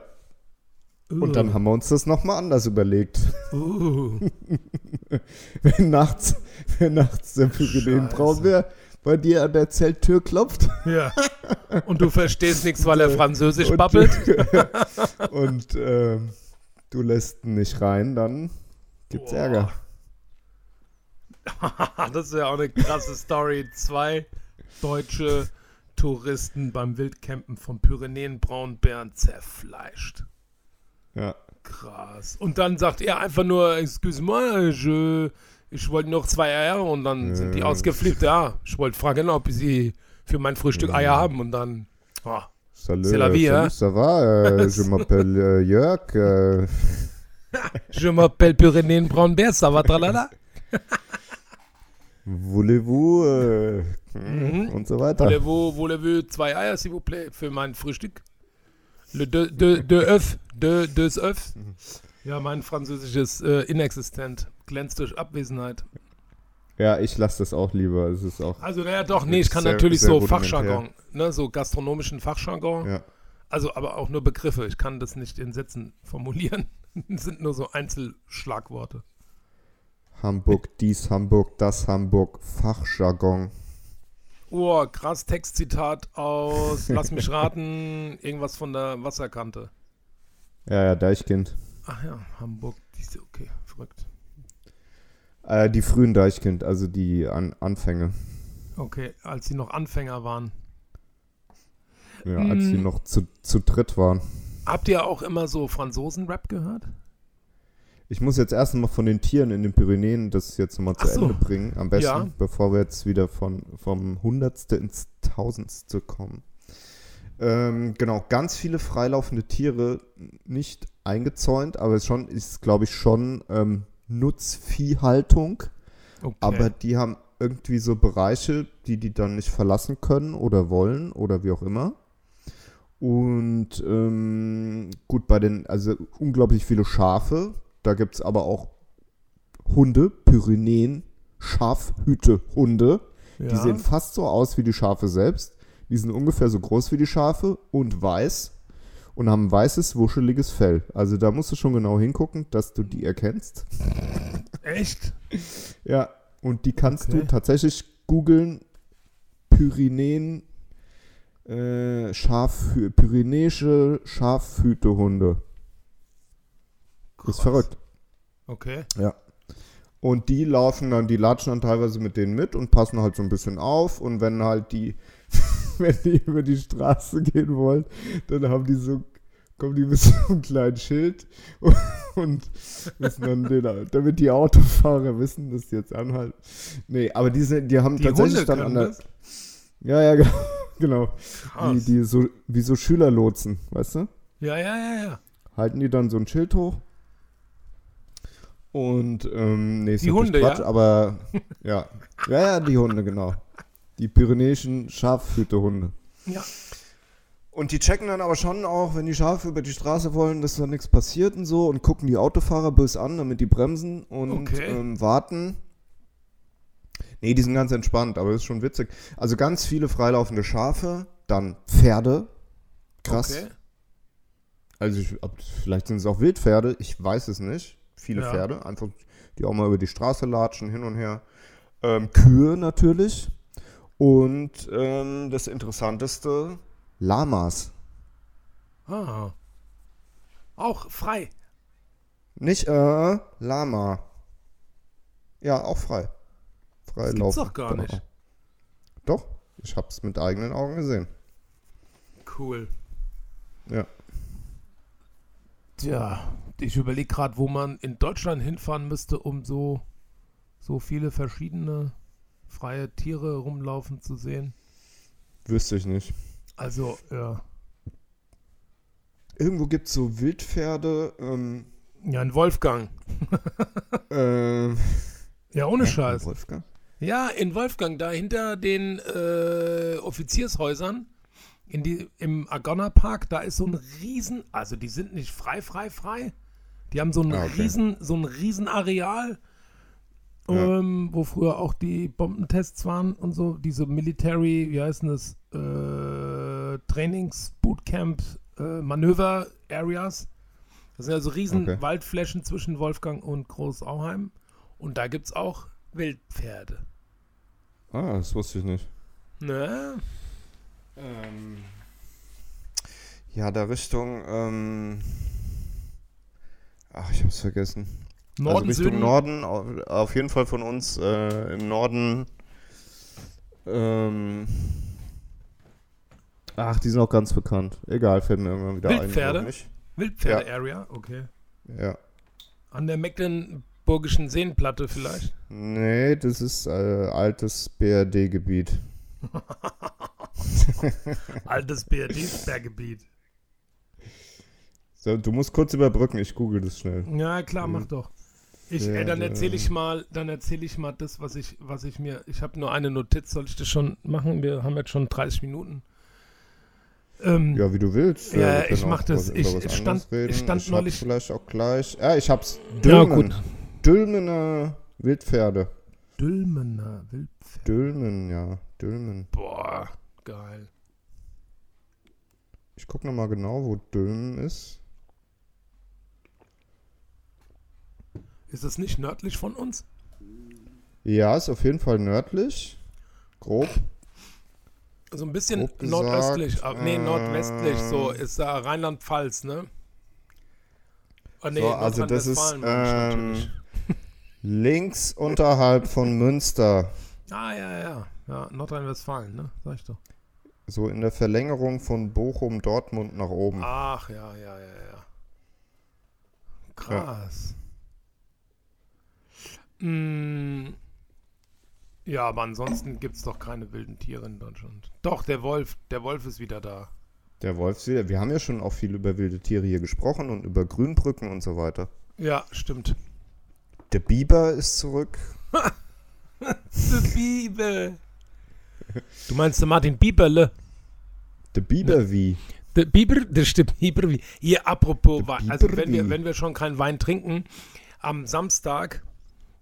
Und dann haben wir uns das nochmal anders überlegt. Uh, Wenn nachts, wenn nachts der Pyrenäen-Braunbär bei dir an der Zelttür klopft ja. Und du verstehst nichts, weil er Französisch und, babbelt? und ähm, du lässt ihn nicht rein, dann gibt's Boah. Ärger. das ist ja auch eine krasse Story. Zwei deutsche Touristen beim Wildcampen vom Pyrenäen-Braunbären zerfleischt. Ja. Krass. Und dann sagt er einfach nur, excuse moi, je, ich wollte noch zwei Eier und dann sind die Ja. ausgeflippt. Ja, ich wollte fragen, ob sie für mein Frühstück Eier haben und dann, oh, Salut, C'est la vie, salut, hein? ça va? Euh, je m'appelle euh, Jörg. Euh, je m'appelle Pyrenäen Braunbär, ça va tralala. Voulez-vous? Äh, Mhm. Und so weiter. Voulez-vous, voulez-vous zwei Eier, s'il vous plaît, für mein Frühstück? Le deux, deux, deux œufs, deux, deux œufs. Ja, mein Französisch ist äh, inexistent, glänzt durch Abwesenheit. Ja, ich lasse das auch lieber. Es ist auch. Also, naja, doch, nee, ich kann Sehr- natürlich sehr so. Fachjargon, ne, so gastronomischen Fachjargon. Ja. Also, aber auch nur Begriffe. Ich kann das nicht in Sätzen formulieren. Das sind nur so Einzelschlagworte. Hamburg, dies Hamburg, das Hamburg, Fachjargon. Oh, krass Textzitat aus, lass mich raten, irgendwas von der Wasserkante. Ja, ja, Deichkind. Ach ja, Hamburg, diese, okay, verrückt. Äh, die frühen Deichkind, also die An Anfänge. Okay, als sie noch Anfänger waren. Ja, als sie Mm. noch zu, zu dritt waren. Habt ihr auch immer so Franzosen-Rap gehört? Ich muss jetzt erst mal von den Tieren in den Pyrenäen das jetzt mal zu so. Ende bringen. Am besten, Ja. bevor wir jetzt wieder von, vom Hundertste ins Tausendste kommen. Ähm, genau, ganz viele freilaufende Tiere, nicht eingezäunt, aber es schon ist, glaube ich, schon ähm, Nutzviehhaltung. Okay. Aber die haben irgendwie so Bereiche, die die dann nicht verlassen können oder wollen oder wie auch immer. Und ähm, gut, bei den, also unglaublich viele Schafe. Da gibt es aber auch Hunde, Pyrenäen, Schafhütehunde. ja. Die sehen fast so aus wie die Schafe selbst. Die sind ungefähr so groß wie die Schafe und weiß und haben ein weißes, wuscheliges Fell. Also da musst du schon genau hingucken, dass du die erkennst. Echt? Ja, und die kannst Okay. du tatsächlich googeln. Pyrenäen, äh, Schafhü Pyrenäische Schafhütehunde. Krass. Ist verrückt. Okay. Ja. Und die laufen dann, die latschen dann teilweise mit denen mit und passen halt so ein bisschen auf. Und wenn halt die, wenn die über die Straße gehen wollen, dann haben die so, kommen die mit so einem kleinen Schild und, und müssen dann den, damit die Autofahrer wissen, dass die jetzt anhalten. Nee, aber die, sind, die haben Die tatsächlich Hunde dann an der. das? Ja, ja, genau. genau. Die, die so, wie so Schülerlotsen, weißt du? Ja, ja, ja, ja. halten die dann so ein Schild hoch. Und, ähm, nee, ist Die Hunde, Quatsch, ja? aber, ja. Ja, ja, die Hunde, genau. Die pyrenäischen Schafhütehunde. Ja. Und die checken dann aber schon auch, wenn die Schafe über die Straße wollen, dass da nichts passiert und so und gucken die Autofahrer bös an, damit die bremsen und Okay. ähm, warten. Nee, die sind ganz entspannt, aber das ist schon witzig. Also ganz viele freilaufende Schafe, dann Pferde. Krass. Okay. Also ich, ob, vielleicht sind es auch Wildpferde, ich weiß es nicht. Viele Ja. Pferde, einfach die auch mal über die Straße latschen, hin und her. Ähm, Kühe natürlich. Und ähm, das Interessanteste, Lamas. Ah. Auch frei. Nicht äh, Lama. Ja, auch frei. Frei Das gibt's laufen. doch gar nicht. Doch, ich hab's mit eigenen Augen gesehen. Cool. Ja. Tja, ich überlege gerade, wo man in Deutschland hinfahren müsste, um so, so viele verschiedene freie Tiere rumlaufen zu sehen. Wüsste ich nicht. Also, ja. Irgendwo gibt's so Wildpferde. Ähm, Ja, in Wolfgang. ähm, Ja, ohne Scheiß. Wolfgang? Ja, in Wolfgang, da hinter den äh, Offiziershäusern, in die, im Agonna Park, da ist so ein riesen, also die sind nicht frei, frei, frei. Die haben so ein Ah, okay. riesen, so ein riesen Areal, Ja. ähm, wo früher auch die Bombentests waren und so, diese Military, wie heißen das, äh, Trainings, Bootcamp, äh, Manöver-Areas. Das sind also riesen Okay. Waldflächen zwischen Wolfgang und Großauheim. Und da gibt es auch Wildpferde. Ah, das wusste ich nicht. Ne? Ähm, ja, da Richtung. Ähm, ach, ich hab's vergessen. Norden, also Richtung Süden. Norden, auf, auf jeden Fall von uns äh, im Norden. Ähm, ach, die sind auch ganz bekannt. Egal, fällt mir irgendwann wieder Wildpferde? ein. Nicht. Wildpferde-Area, okay. Ja. An der Mecklenburgischen Seenplatte vielleicht. Nee, das ist äh, altes BRD-Gebiet. Altes BRD-Sperrgebiet. So, du musst kurz überbrücken, ich google das schnell. Ja, klar, mach doch. Ich, Ja, äh, dann ja, erzähle ich mal, dann erzähle ich mal das, was ich, was ich mir. Ich habe nur eine Notiz, soll ich das schon machen? Wir haben jetzt schon 30 Minuten. Ähm, Ja, wie du willst. Ja, wir können ich mach auch das. Ich- stand- reden. ich stand ich neulich- vielleicht auch gleich. Ja, ich hab's. Ja, Dülmen. gut. Dülmener Wildpferde. Dülmener Wildpferde. Dülmen, ja. Dülmen. Boah, geil. Ich guck nochmal genau, wo Dülmen ist. Ist das nicht nördlich von uns? Ja, ist auf jeden Fall nördlich. Grob. So ein bisschen gesagt, nordöstlich, aber, nee, nordwestlich, so ist da Rheinland-Pfalz, ne? Oh, nee, So, also das ist ähm, links unterhalb von Münster. Ah, ja, ja. Ja, Nordrhein-Westfalen, ne? Sag ich doch. So in der Verlängerung von Bochum, Dortmund nach oben. Ach, ja, ja, ja, ja. Krass. Mm, ja, aber ansonsten gibt es doch keine wilden Tiere in Deutschland. Doch, der Wolf, der Wolf ist wieder da. Der Wolfsee. Wir haben ja schon auch viel über wilde Tiere hier gesprochen und über Grünbrücken und so weiter. Ja, stimmt. Der Biber ist zurück. Die Bibel. Du meinst der Martin Bieberle? Der Biber wie? Der Biber, das stimmt, Biber wie. Hier, apropos Der Wein. Also, Biber wenn wir, wenn wir schon keinen Wein trinken, am Samstag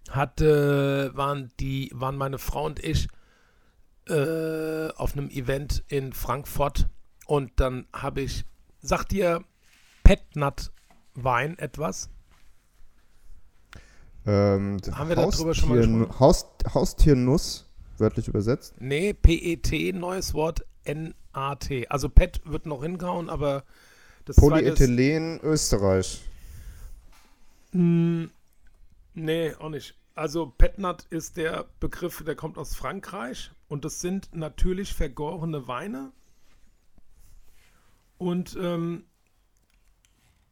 hat, äh, waren, die, waren meine Frau und ich äh, auf einem Event in Frankfurt und dann habe ich, sagt dir Petnat Wein etwas? Ähm, Haben wir darüber schon mal Haustier- gesprochen? Haus, Haustiernuss, wörtlich übersetzt. Nee, PET, neues Wort, NAT. Also PET wird noch hingehauen, aber das zweite ist... Polyethylen Österreich. Nee, auch nicht. Also Petnat ist der Begriff, der kommt aus Frankreich und das sind natürlich vergorene Weine. Und ähm,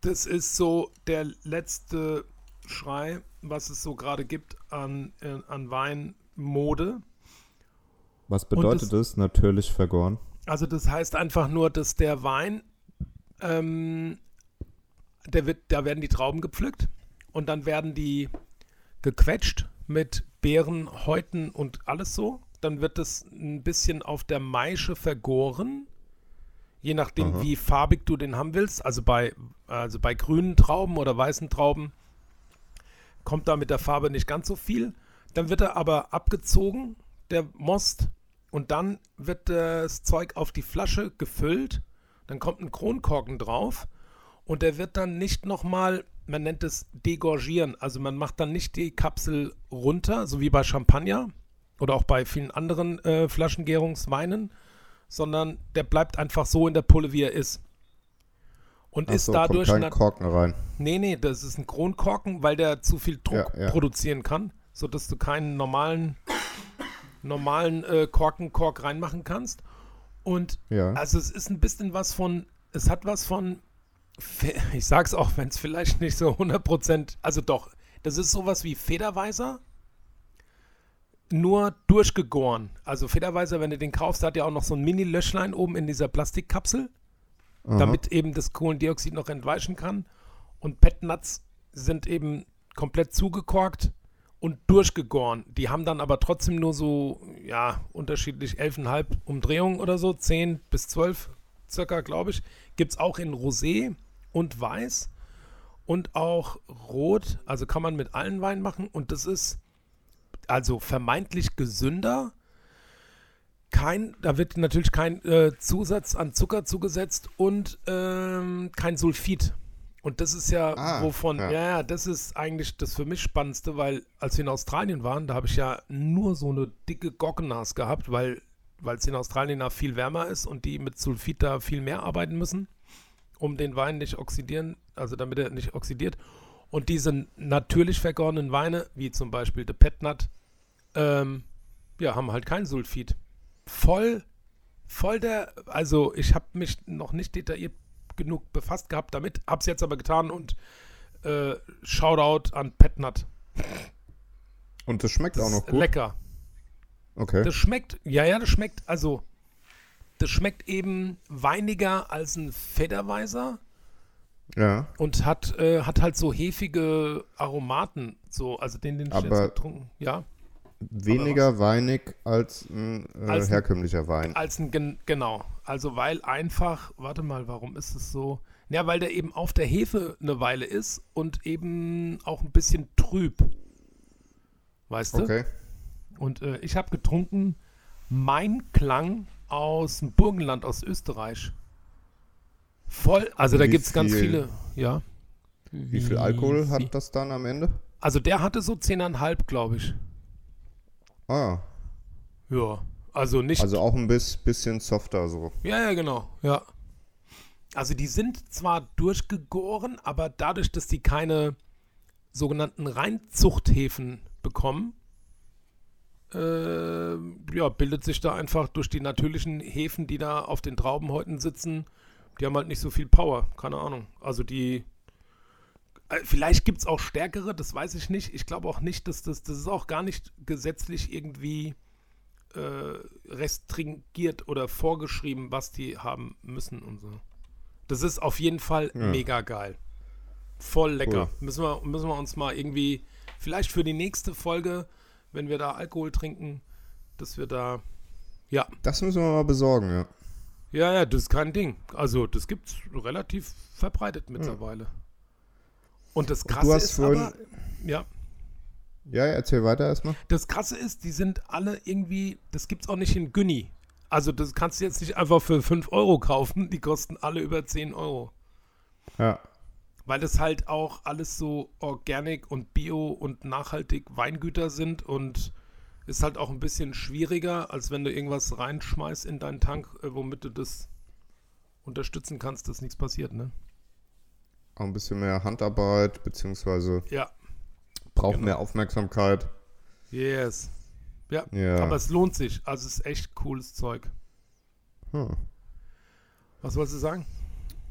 das ist so der letzte Schrei, was es so gerade gibt an, äh, an Weinmode. Was bedeutet das? Natürlich vergoren. Also das heißt einfach nur, dass der Wein, ähm, der wird, da werden die Trauben gepflückt und dann werden die gequetscht mit Beeren, Häuten und alles so. Dann wird es ein bisschen auf der Maische vergoren, je nachdem, Aha. wie farbig du den haben willst. Also bei, also bei grünen Trauben oder weißen Trauben kommt da mit der Farbe nicht ganz so viel. Dann wird er aber abgezogen, der Most, und dann wird das Zeug auf die Flasche gefüllt. Dann kommt ein Kronkorken drauf und der wird dann nicht nochmal, man nennt es degorgieren. Also man macht dann nicht die Kapsel runter, so wie bei Champagner oder auch bei vielen anderen äh, Flaschengärungsweinen, sondern der bleibt einfach so in der Pulle, wie er ist. Und Ach ist so, dadurch. kommt kein Korken rein. Nee, nee, das ist ein Kronkorken, weil der zu viel Druck Ja, ja. produzieren kann, sodass du keinen normalen, normalen äh, Korkenkork reinmachen kannst. Und Ja. also es ist ein bisschen was von, es hat was von, ich sag's auch, wenn es vielleicht nicht so 100%, also doch, das ist sowas wie Federweiser, nur durchgegoren. Also Federweiser, wenn du den kaufst, hat ja auch noch so ein Mini-Löschlein oben in dieser Plastikkapsel Aha. damit eben das Kohlendioxid noch entweichen kann. Und Petnuts sind eben komplett zugekorkt und durchgegoren. Die haben dann aber trotzdem nur so, ja, unterschiedlich 11,5 Umdrehungen oder so, 10 bis 12 circa, glaube ich. Gibt es auch in Rosé und Weiß und auch Rot. Also kann man mit allen Weinen machen. Und das ist also vermeintlich gesünder. Kein, da wird natürlich kein äh, Zusatz an Zucker zugesetzt und ähm, kein Sulfid. Und das ist ja, Ah, wovon, ja. ja. das ist eigentlich das für mich Spannendste, weil als wir in Australien waren, da habe ich ja nur so eine dicke Gockennas gehabt, weil weil es in Australien da viel wärmer ist und die mit Sulfid da viel mehr arbeiten müssen, um den Wein nicht oxidieren, also damit er nicht oxidiert. Und diese natürlich vergorenen Weine, wie zum Beispiel der Petnat, ähm, ja, haben halt kein Sulfid. Voll, voll der, also ich habe mich noch nicht detailliert genug befasst gehabt damit, hab's jetzt aber getan und äh, Shoutout an Petnat. Und das schmeckt Das auch noch gut. lecker. Okay. Das schmeckt, ja, ja, das schmeckt, also, das schmeckt eben weiniger als ein Federweiser ja. und hat, äh, hat halt so hefige Aromaten, so, also den, den ich Aber- jetzt getrunken, ja, Weniger weinig als ein äh, Als ein- herkömmlicher Wein. als ein, gen genau, also weil einfach, warte mal, warum ist es so? Ja, weil der eben auf der Hefe eine Weile ist und eben auch ein bisschen trüb, weißt du? Okay. Und äh, ich habe getrunken Mein Klang aus dem Burgenland aus Österreich. Voll, also da wie gibt es ganz viel- viele, ja. Wie viel Alkohol viel? hat das dann am Ende? Also der hatte so 10,5, glaube ich. Ah, Ja, also nicht. also auch ein bis, bisschen softer so. ja, ja, genau, ja. Also die sind zwar durchgegoren, aber dadurch, dass die keine sogenannten Reinzuchthäfen bekommen, äh, ja, bildet sich da einfach durch die natürlichen Hefen, die da auf den Traubenhäuten sitzen, die haben halt nicht so viel Power, keine Ahnung. Also die, äh, vielleicht gibt es auch stärkere, das weiß ich nicht. Ich glaube auch nicht, dass das, das ist auch gar nicht gesetzlich irgendwie äh, restringiert oder vorgeschrieben, was die haben müssen und so. Das ist auf jeden Fall Ja. mega geil. Voll lecker. Cool. Müssen, wir, müssen wir uns mal irgendwie, vielleicht für die nächste Folge, wenn wir da Alkohol trinken, dass wir da. Ja, Das müssen wir mal besorgen, ja. ja, ja, das ist kein Ding. Also, das gibt's relativ verbreitet mittlerweile. Und das Krasse hast ist vorhin- aber, ja, Ja, ja, erzähl weiter erstmal. das Krasse ist, die sind alle irgendwie, das gibt's auch nicht in Günni. Also, das kannst du jetzt nicht einfach für 5 Euro kaufen, die kosten alle über 10 Euro. Ja. Weil das halt auch alles so organic und bio und nachhaltig Weingüter sind und ist halt auch ein bisschen schwieriger, als wenn du irgendwas reinschmeißt in deinen Tank, äh, womit du das unterstützen kannst, dass nichts passiert, ne? Auch ein bisschen mehr Handarbeit, beziehungsweise Ja, braucht Genau. mehr Aufmerksamkeit. yes. Ja, Ja. aber es lohnt sich. Also es ist echt cooles Zeug. Hm. Was wolltest du sagen?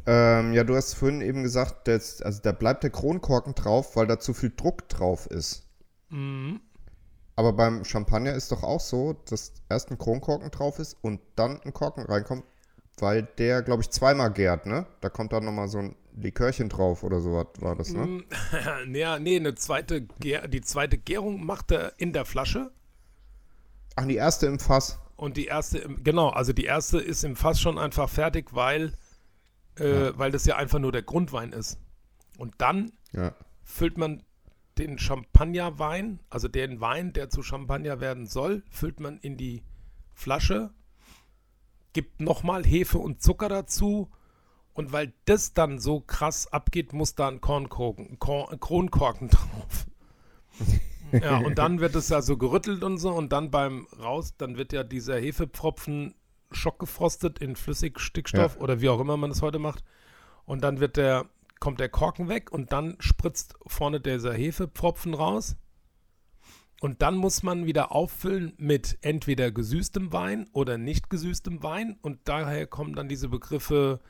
Ähm, ja, du hast vorhin eben gesagt, dass, also da bleibt der Kronkorken drauf, weil da zu viel Druck drauf ist. Mhm. Aber beim Champagner ist doch auch so, dass erst ein Kronkorken drauf ist und dann ein Korken reinkommt, weil der, glaube ich, zweimal gärt, ne? Da kommt dann nochmal so ein Likörchen drauf oder so was war das, ne? Mm, ja, nee, eine zweite Gär, die zweite Gärung macht er in der Flasche. Ach, die erste im Fass. Und die erste, genau, also die erste ist im Fass schon einfach fertig, weil, äh, weil das ja einfach nur der Grundwein ist. Und dann Ja. füllt man den Champagnerwein, also den Wein, der zu Champagner werden soll, füllt man in die Flasche, gibt nochmal Hefe und Zucker dazu. Und weil das dann so krass abgeht, muss da ein Kornkorken, Korn, Kronkorken drauf. ja, und dann wird es ja so gerüttelt und so. Und dann beim Raus, dann wird ja dieser Hefepfropfen schockgefrostet in Flüssigstickstoff Ja. oder wie auch immer man das heute macht. Und dann wird der, kommt der Korken weg und dann spritzt vorne dieser Hefepfropfen raus. Und dann muss man wieder auffüllen mit entweder gesüßtem Wein oder nicht gesüßtem Wein. Und daher kommen dann diese Begriffe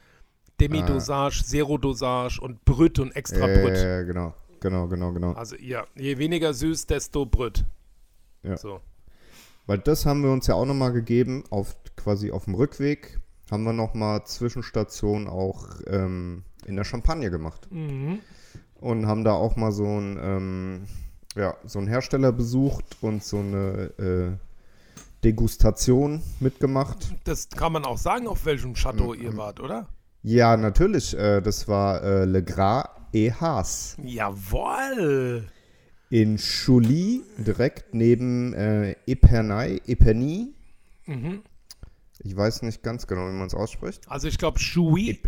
Demidosage, Zero-Dosage und Brüt und extra Brüt. Äh, genau, genau, genau, genau. Also ja, je weniger süß, desto Brüt. Ja. So. Weil das haben wir uns ja auch nochmal gegeben, auf quasi auf dem Rückweg haben wir nochmal Zwischenstation auch ähm, in der Champagne gemacht. Mhm. Und haben da auch mal so ein, ähm, ja, so einen Hersteller besucht und so eine äh, Degustation mitgemacht. Das kann man auch sagen, auf welchem Chateau Mhm. ihr wart, oder? Ja, natürlich. Äh, das war äh, Le Gras et Haas Jawoll! in Chouly, direkt neben äh, Epernay, Eperny. Mhm. Ich weiß nicht ganz genau, wie man es ausspricht. Also ich glaube Choui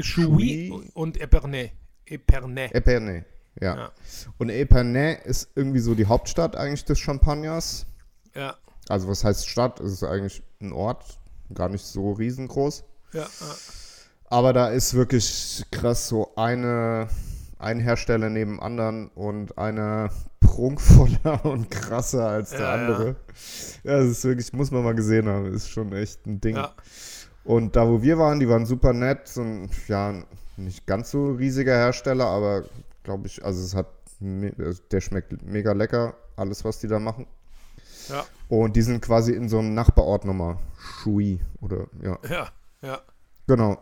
Choui. und Epernay. Epernay. Epernay, ja. Ja. Und Epernay ist irgendwie so die Hauptstadt eigentlich des Champagners. Ja, Also was heißt Stadt? Es ist eigentlich ein Ort, gar nicht so riesengroß. ja, ja. Aber da ist wirklich krass so eine, ein Hersteller neben anderen und einer prunkvoller und krasser als der Ja, andere. Ja, das ist wirklich, muss man mal gesehen haben, ist schon echt ein Ding. ja. Und da, wo wir waren, die waren super nett. Ein, ja, nicht ganz so riesiger Hersteller, aber glaube ich, also es hat, me- der schmeckt mega lecker, alles, was die da machen. Ja, Und die sind quasi in so einem Nachbarort nochmal. Shui oder, ja, ja, ja. genau.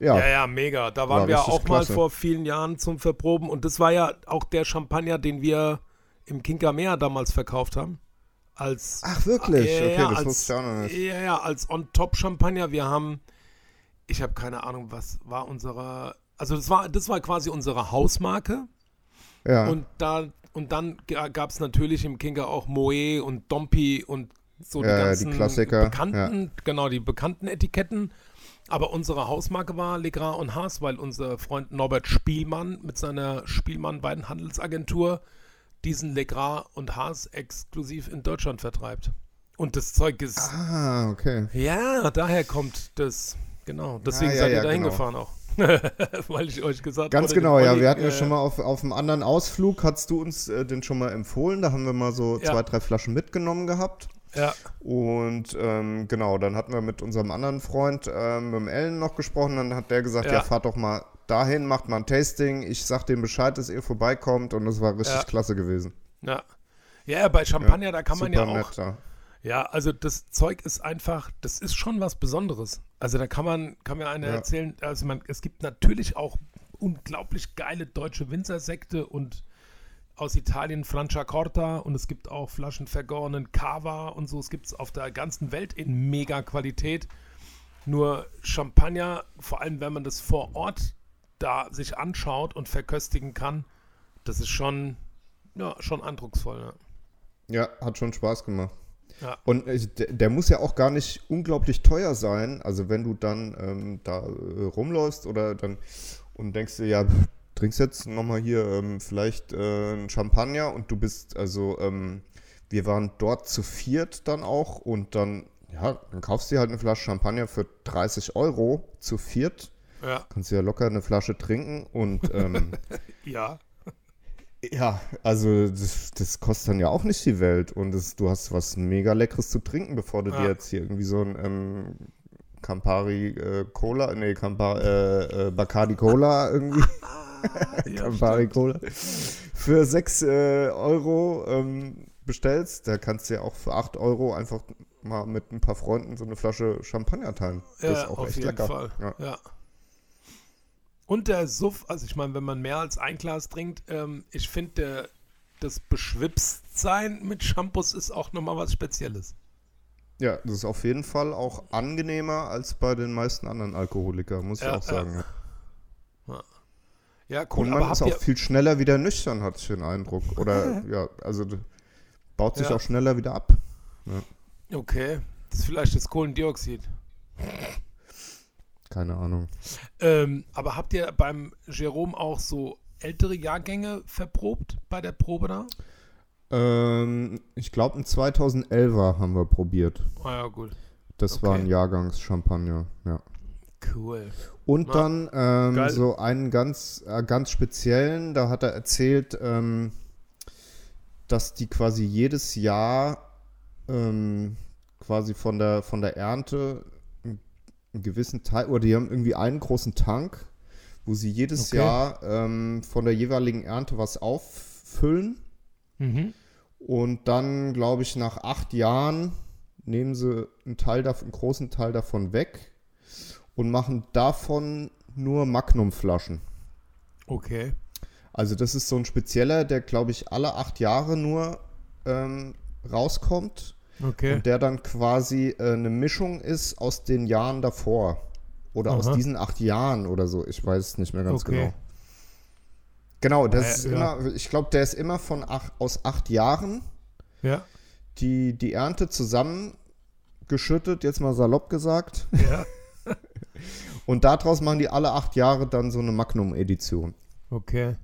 Ja, Ja, ja, mega. Da waren War wir auch mal klasse. vor vielen Jahren zum Verproben und das war ja auch der Champagner, den wir im Kinkermeer damals verkauft haben. Als Ach, wirklich? Ja, okay, ja, das als, wusste ich auch noch nicht. Ja, ja, als On-Top-Champagner. Wir haben, ich habe keine Ahnung, was war unsere, also das war, das war quasi unsere Hausmarke. Ja, Und da und dann gab es natürlich im Kinker auch Moe und Dompi und so Ja, ja, die die ganzen Klassiker, bekannten, genau, die bekannten Etiketten. Aber unsere Hausmarke war Legras und Haas, weil unser Freund Norbert Spielmann mit seiner Spielmann Weidenhandelsagentur diesen Legras und Haas exklusiv in Deutschland vertreibt. Und das Zeug ist, ah, okay. ja, daher kommt das, genau. Deswegen Ah, ja, seid ihr ja, da genau. hingefahren auch. weil ich euch gesagt Ganz oder genau, ja. Wir hatten ja äh, schon mal auf, auf einem anderen Ausflug, hast du uns äh, den schon mal empfohlen. Da haben wir mal so Ja. zwei, drei Flaschen mitgenommen gehabt. Ja, Und ähm, genau, dann hatten wir mit unserem anderen Freund, ähm, mit dem Ellen noch gesprochen. Dann hat der gesagt, ja. Ja. fahrt doch mal dahin, macht mal ein Tasting. Ich sag dem Bescheid, dass ihr vorbeikommt. Und das war richtig Ja. klasse gewesen. ja. Ja, bei Champagner, da kann man ja auch nett. Ja, also das Zeug ist einfach, das ist schon was Besonderes. Also da kann man, kann mir einer Ja. erzählen, also man, es gibt natürlich auch unglaublich geile deutsche Winzersekte und aus Italien Franciacorta und es gibt auch Flaschen vergorenen Cava und so. Es gibt es auf der ganzen Welt in mega Qualität. Nur Champagner, vor allem wenn man das vor Ort da sich anschaut und verköstigen kann, das ist schon, ja, schon eindrucksvoll. Ja. Ja, hat schon Spaß gemacht. Ja. Und äh, der, muss ja auch gar nicht unglaublich teuer sein. Also wenn du dann ähm, da äh, rumläufst oder dann und denkst dir, ja, trinkst jetzt nochmal hier ähm, vielleicht äh, einen Champagner und du bist, also ähm, wir waren dort zu viert dann auch und dann, ja, dann kaufst du dir halt eine Flasche Champagner für 30 Euro zu viert. Ja. Kannst du ja locker eine Flasche trinken und ähm, ja. Ja, also das, das kostet dann ja auch nicht die Welt und das, du hast was mega Leckeres zu trinken, bevor du Ja. dir jetzt hier irgendwie so ein ähm, Campari äh, Cola, nee, Campa, äh, äh, Bacardi Cola irgendwie, Campari Cola, für 6 äh, Euro ähm, bestellst, da kannst du ja auch für 8 Euro einfach mal mit ein paar Freunden so eine Flasche Champagner teilen. Das Ja, ist auch auf echt jeden lecker. Fall. Ja. Ja. Und der Suff, also ich meine, wenn man mehr als ein Glas trinkt, ähm, ich finde, das Beschwipstsein mit Shampoos ist auch nochmal was Spezielles. ja, das ist auf jeden Fall auch angenehmer als bei den meisten anderen Alkoholikern, muss ich Ja, auch sagen. Ja. Ja, cool. Und man ist auch viel schneller wieder nüchtern, hatte ich den Eindruck. Oder ja, also baut sich Ja. auch schneller wieder ab. okay, das ist vielleicht das Kohlendioxid. Keine Ahnung. Ähm, aber habt ihr beim Jerome auch so ältere Jahrgänge verprobt bei der Probe da? Ähm, ich glaube, ein 2011er haben wir probiert. Ah ja, gut. Das war Okay. ein Jahrgangs-Champagner, ja. Cool. Und Ja. dann ähm, so einen ganz, äh, ganz speziellen, da hat er erzählt, ähm, dass die quasi jedes Jahr ähm, quasi von der, von der Ernte einen einen gewissen Teil, oder die haben irgendwie einen großen Tank, wo sie jedes Okay. Jahr ähm, von der jeweiligen Ernte was auffüllen. Mhm. Und dann, glaube ich, nach acht Jahren nehmen sie einen, Teil davon, einen großen Teil davon weg und machen davon nur Magnumflaschen. Okay. Also das ist so ein spezieller, der, glaube ich, alle acht Jahre nur ähm, rauskommt Okay. und der dann quasi äh, eine Mischung ist aus den Jahren davor. Oder aus Aha. diesen acht Jahren oder so. Ich weiß es nicht mehr ganz Okay. genau. Genau, das Äh, ist ja. immer, ich glaube, der ist immer von ach, aus acht Jahren Ja. die, die Ernte zusammengeschüttet, jetzt mal salopp gesagt. Ja. Und daraus machen die alle acht Jahre dann so eine Magnum-Edition. Okay.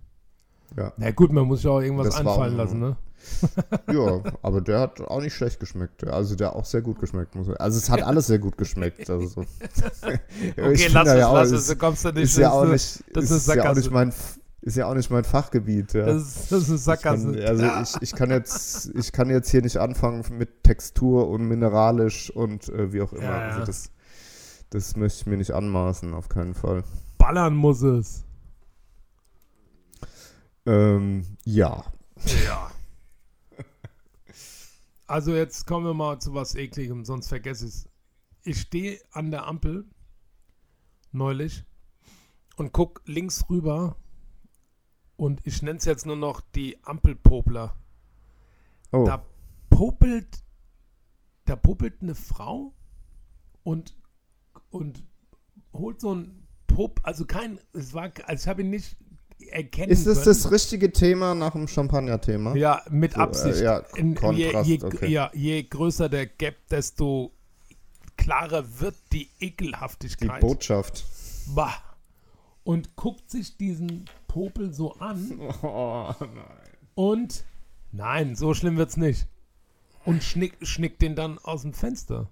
Ja. Na gut, man muss ja auch irgendwas Das war einfallen auch- lassen, ne? ja, aber der hat auch nicht schlecht geschmeckt. Also der hat auch sehr gut geschmeckt. Muss man- Also es hat alles sehr gut geschmeckt. Also so. Okay, Ich lass es, ja lass es, du kommst da nicht. Ist ja auch das nicht, das ist, ist ja auch nicht mein, ist ja auch nicht mein Fachgebiet. Ja. Das ist, das ist Ich Sackgasse. kann, also ich, ich kann jetzt, ich kann jetzt hier nicht anfangen mit Textur und mineralisch und äh, wie auch immer. Ja. Also das, das möchte ich mir nicht anmaßen, auf keinen Fall. Ballern muss es. Ähm, ja. Ja. Also jetzt kommen wir mal zu was Ekligem, sonst vergesse ich es. Ich stehe an der Ampel neulich und guck links rüber und ich nenne es jetzt nur noch die Ampelpopler. Oh, Da popelt, da popelt eine Frau und, und holt so ein Pop, also kein, es war, also ich habe ihn nicht erkennen ist es das richtige Thema nach dem Champagner-Thema? Ja, mit So, äh, Absicht. ja, In, je, Kontrast, je, okay. ja, je größer der Gap, desto klarer wird die Die Ekelhaftigkeit. Botschaft. Bah. Und guckt sich diesen Popel so an Oh, nein. und nein, so schlimm wird's nicht. Und schnick, schnickt den dann aus dem Fenster.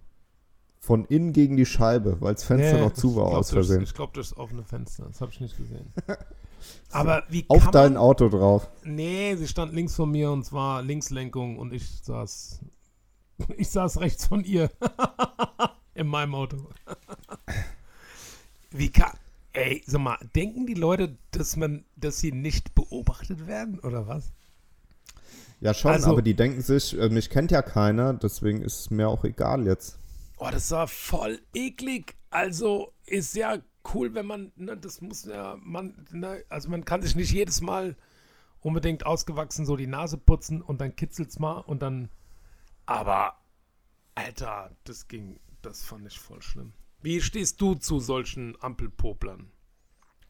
Von innen gegen die Scheibe, weil das Fenster Nee, noch zu war aus Versehen. Ich glaube, das offene Fenster. Das habe ich nicht gesehen. Aber wie Auf dein man, Auto drauf. Nee, sie stand links von mir und zwar Linkslenkung und ich saß. Ich saß rechts von ihr. In meinem Auto. Wie kann. Ey, sag mal, denken die Leute, dass man, dass sie nicht beobachtet werden oder was? Ja, schon, Also- aber die denken sich, äh, mich kennt ja keiner, deswegen ist es mir auch egal jetzt. Oh, das war voll eklig. Also ist ja cool, wenn man, ne, das muss ja, man, ne, also man kann sich nicht jedes Mal unbedingt ausgewachsen so die Nase putzen und dann kitzelt's mal und dann, aber, Alter, das ging, das fand ich voll schlimm. Wie stehst du zu solchen Ampelpoplern?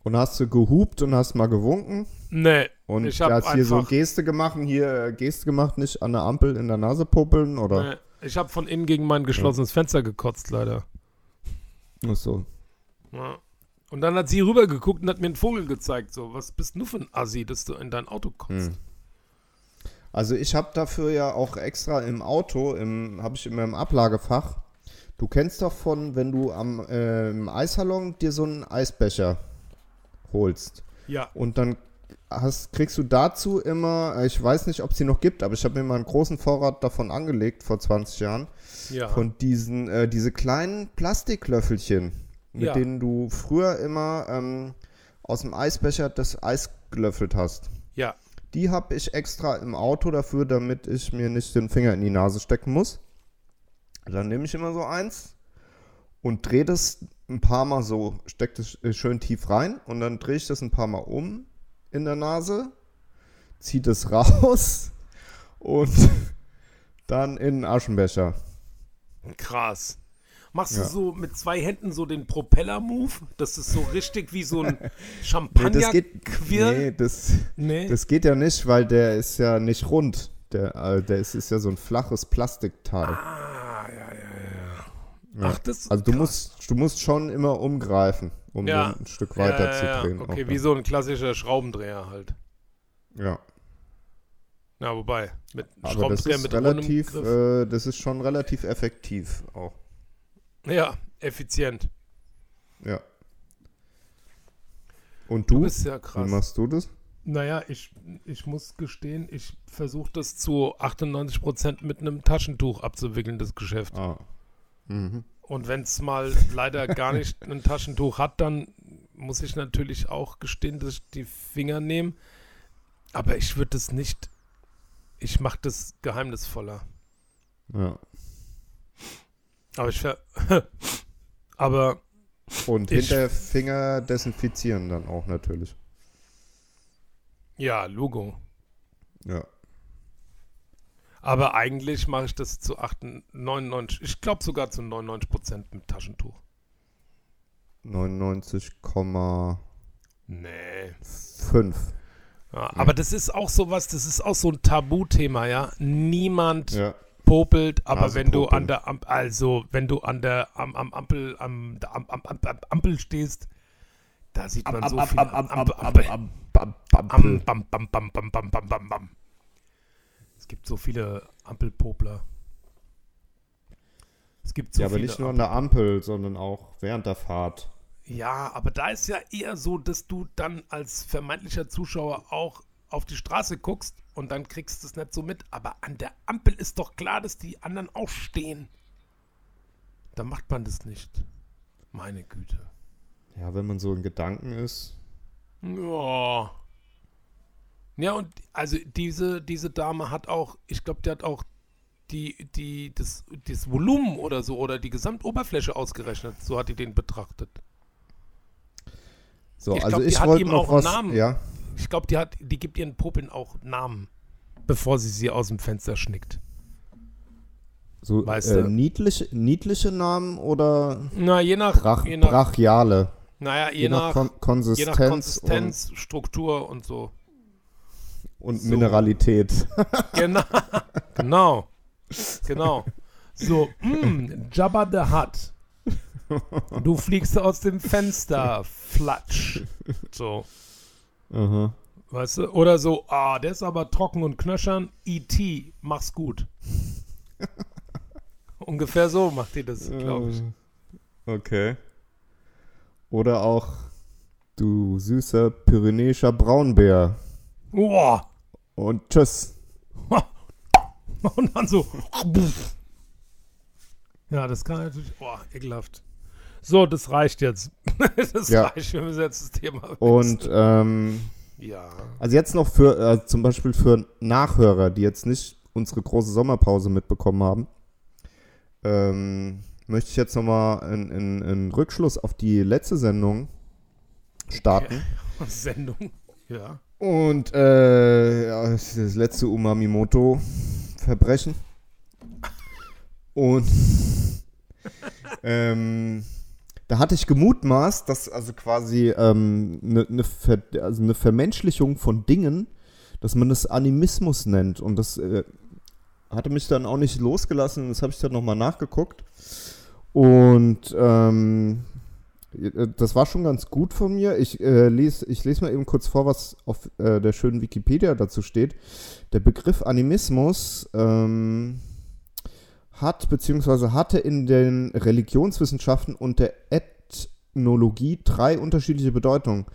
Und hast du gehupt und hast mal gewunken Nee, und ich hab hast hier so Geste gemacht, hier äh, Geste gemacht, nicht an der Ampel in der Nase puppeln oder nee, ich habe von innen gegen mein geschlossenes Fenster gekotzt, leider. Ach so. Ja. Und dann hat sie rübergeguckt und hat mir einen Vogel gezeigt. So, was bist du für ein Assi, dass du in dein Auto kotzt? Hm. Also ich habe dafür ja auch extra im Auto, im, habe ich immer im Ablagefach. Du kennst doch von, wenn du am äh, im Eissalon dir so einen Eisbecher holst Ja, und dann hast, kriegst du dazu immer, äh, ich weiß nicht, ob es die noch gibt, aber ich habe mir mal einen großen Vorrat davon angelegt vor 20 Jahren, ja. von diesen, äh, diese kleinen Plastiklöffelchen, mit Ja. denen du früher immer ähm, aus dem Eisbecher das Eis gelöffelt hast. ja. Die habe ich extra im Auto dafür, damit ich mir nicht den Finger in die Nase stecken muss. Dann nehme ich immer so eins und drehe das ein paar Mal so, stecke das äh, schön tief rein und dann drehe ich das ein paar Mal um in der Nase, ziehe das raus und dann in den Aschenbecher. Krass. Machst Ja. du so mit zwei Händen so den Propeller-Move? Das ist so richtig wie so ein Champagner-Quirl? geht, nee, das, Nee. das geht ja nicht, weil der ist ja nicht rund. Der, äh, der ist, ist ja so ein flaches Plastikteil. Ah, ja, ja, ja. Ja. Ach, das Also du krass. musst, du musst schon immer umgreifen, um Ja. ein Stück weiter ja, zu drehen. Okay, auch, wie so ein klassischer Schraubendreher halt. Ja, Na, wobei, mit aber das Schraubendreher ist mit relativ, äh, das ist schon relativ effektiv auch. Ja, effizient. Ja. Und du? Du bist ja Wie krass. machst du das? Naja, ich, ich muss gestehen, ich versuche das zu 98% mit einem Taschentuch abzuwickeln, das Geschäft. Ah. Mhm. Und wenn es mal leider gar nicht ein Taschentuch hat, dann muss ich natürlich auch gestehen, dass ich die Finger nehme. Aber ich würde es nicht. Ich mache das geheimnisvoller. Ja. Aber ich ver. Aber Und hinter Finger desinfizieren dann auch natürlich. ja, Logo. Ja. Aber eigentlich mache ich das zu 98, 99, ich glaube sogar zu 99% mit Taschentuch. 99,5. Nee. Ja. Aber das ist auch sowas, das ist auch so ein Tabuthema, ja. Niemand Ja. popelt, aber Also wenn du popeln. an der Ampel, also wenn du an der am, am Ampel, am, am, am, am, am Ampel stehst, da sieht man so viel am, Ampel, Ampel. Am, Ampel. bam, bam, bam, bam, bam, bam, bam, bam. Es gibt so viele Ampelpopler. Es gibt so Ja, aber nicht nur an der Ampel, sondern auch während der Fahrt. Ja, aber da ist ja eher so, dass du dann als vermeintlicher Zuschauer auch auf die Straße guckst und dann kriegst du es nicht so mit. Aber an der Ampel ist doch klar, dass die anderen auch stehen. Da macht man das nicht. Meine Güte. Ja, wenn man so in Gedanken ist. Ja. Ja, und also diese, diese Dame hat auch, ich glaube, die hat auch die, die, das, das Volumen oder so oder die Gesamtoberfläche ausgerechnet. So hat die den betrachtet. So, Ich also glaub, die ich wollte ihm noch auch einen was. Namen. Ja. Ich glaube, die hat, die gibt ihren Popeln auch Namen, bevor sie sie aus dem Fenster schnickt. So Weißt äh, du? niedliche, niedliche Namen oder Na, je nach, brach, je nach brachiale? naja, je, Je nach, nach, Kon Konsistenz, je nach Konsistenz, Struktur und so. Und, So. Mineralität. Genau, genau, genau. So, mm, Jabba the Hutt. Du fliegst aus dem Fenster, flatsch. So, Aha. weißt du? Oder so, ah, der ist aber trocken und knöchern. E.T., mach's gut. Ungefähr so macht die das, glaube ich. Äh, Okay. Oder auch du süßer pyrenäischer Braunbär. Boah. Und tschüss. Und dann so. Ja, das kann natürlich. Boah, ekelhaft. So, das reicht jetzt. Das Ja. reicht. Wir müssen jetzt das Thema. Und ähm, Ja. also jetzt noch für äh, zum Beispiel für Nachhörer, die jetzt nicht unsere große Sommerpause mitbekommen haben, ähm, möchte ich jetzt nochmal einen in, in Rückschluss auf die letzte Sendung starten. Sendung. Ja. Und äh, ja, das letzte Umamimoto-Verbrechen. Und ähm, da hatte ich gemutmaßt, dass also quasi ähm, eine ne Ver also ne Vermenschlichung von Dingen, dass man das Animismus nennt. Und das äh, hatte mich dann auch nicht losgelassen. Das habe ich dann nochmal nachgeguckt. Und ähm, das war schon ganz gut von mir. Ich, äh, lese, ich lese mal eben kurz vor, was auf äh, der schönen Wikipedia dazu steht. Der Begriff Animismus ähm, hat bzw. hatte in den Religionswissenschaften und der Ethnologie drei unterschiedliche Bedeutungen.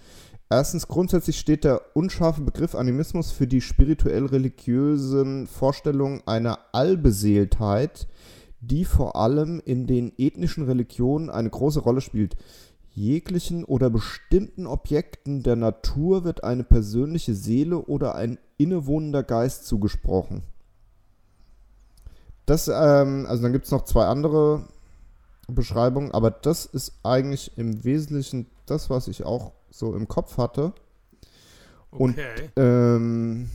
Erstens, grundsätzlich steht der unscharfe Begriff Animismus für die spirituell-religiösen Vorstellungen einer Allbeseeltheit, die vor allem in den ethnischen Religionen eine große Rolle spielt. Jeglichen oder bestimmten Objekten der Natur wird eine persönliche Seele oder ein innewohnender Geist zugesprochen. Das, ähm, also dann gibt es noch zwei andere Beschreibungen, aber das ist eigentlich im Wesentlichen das, was ich auch so im Kopf hatte. Und- Okay. Ähm,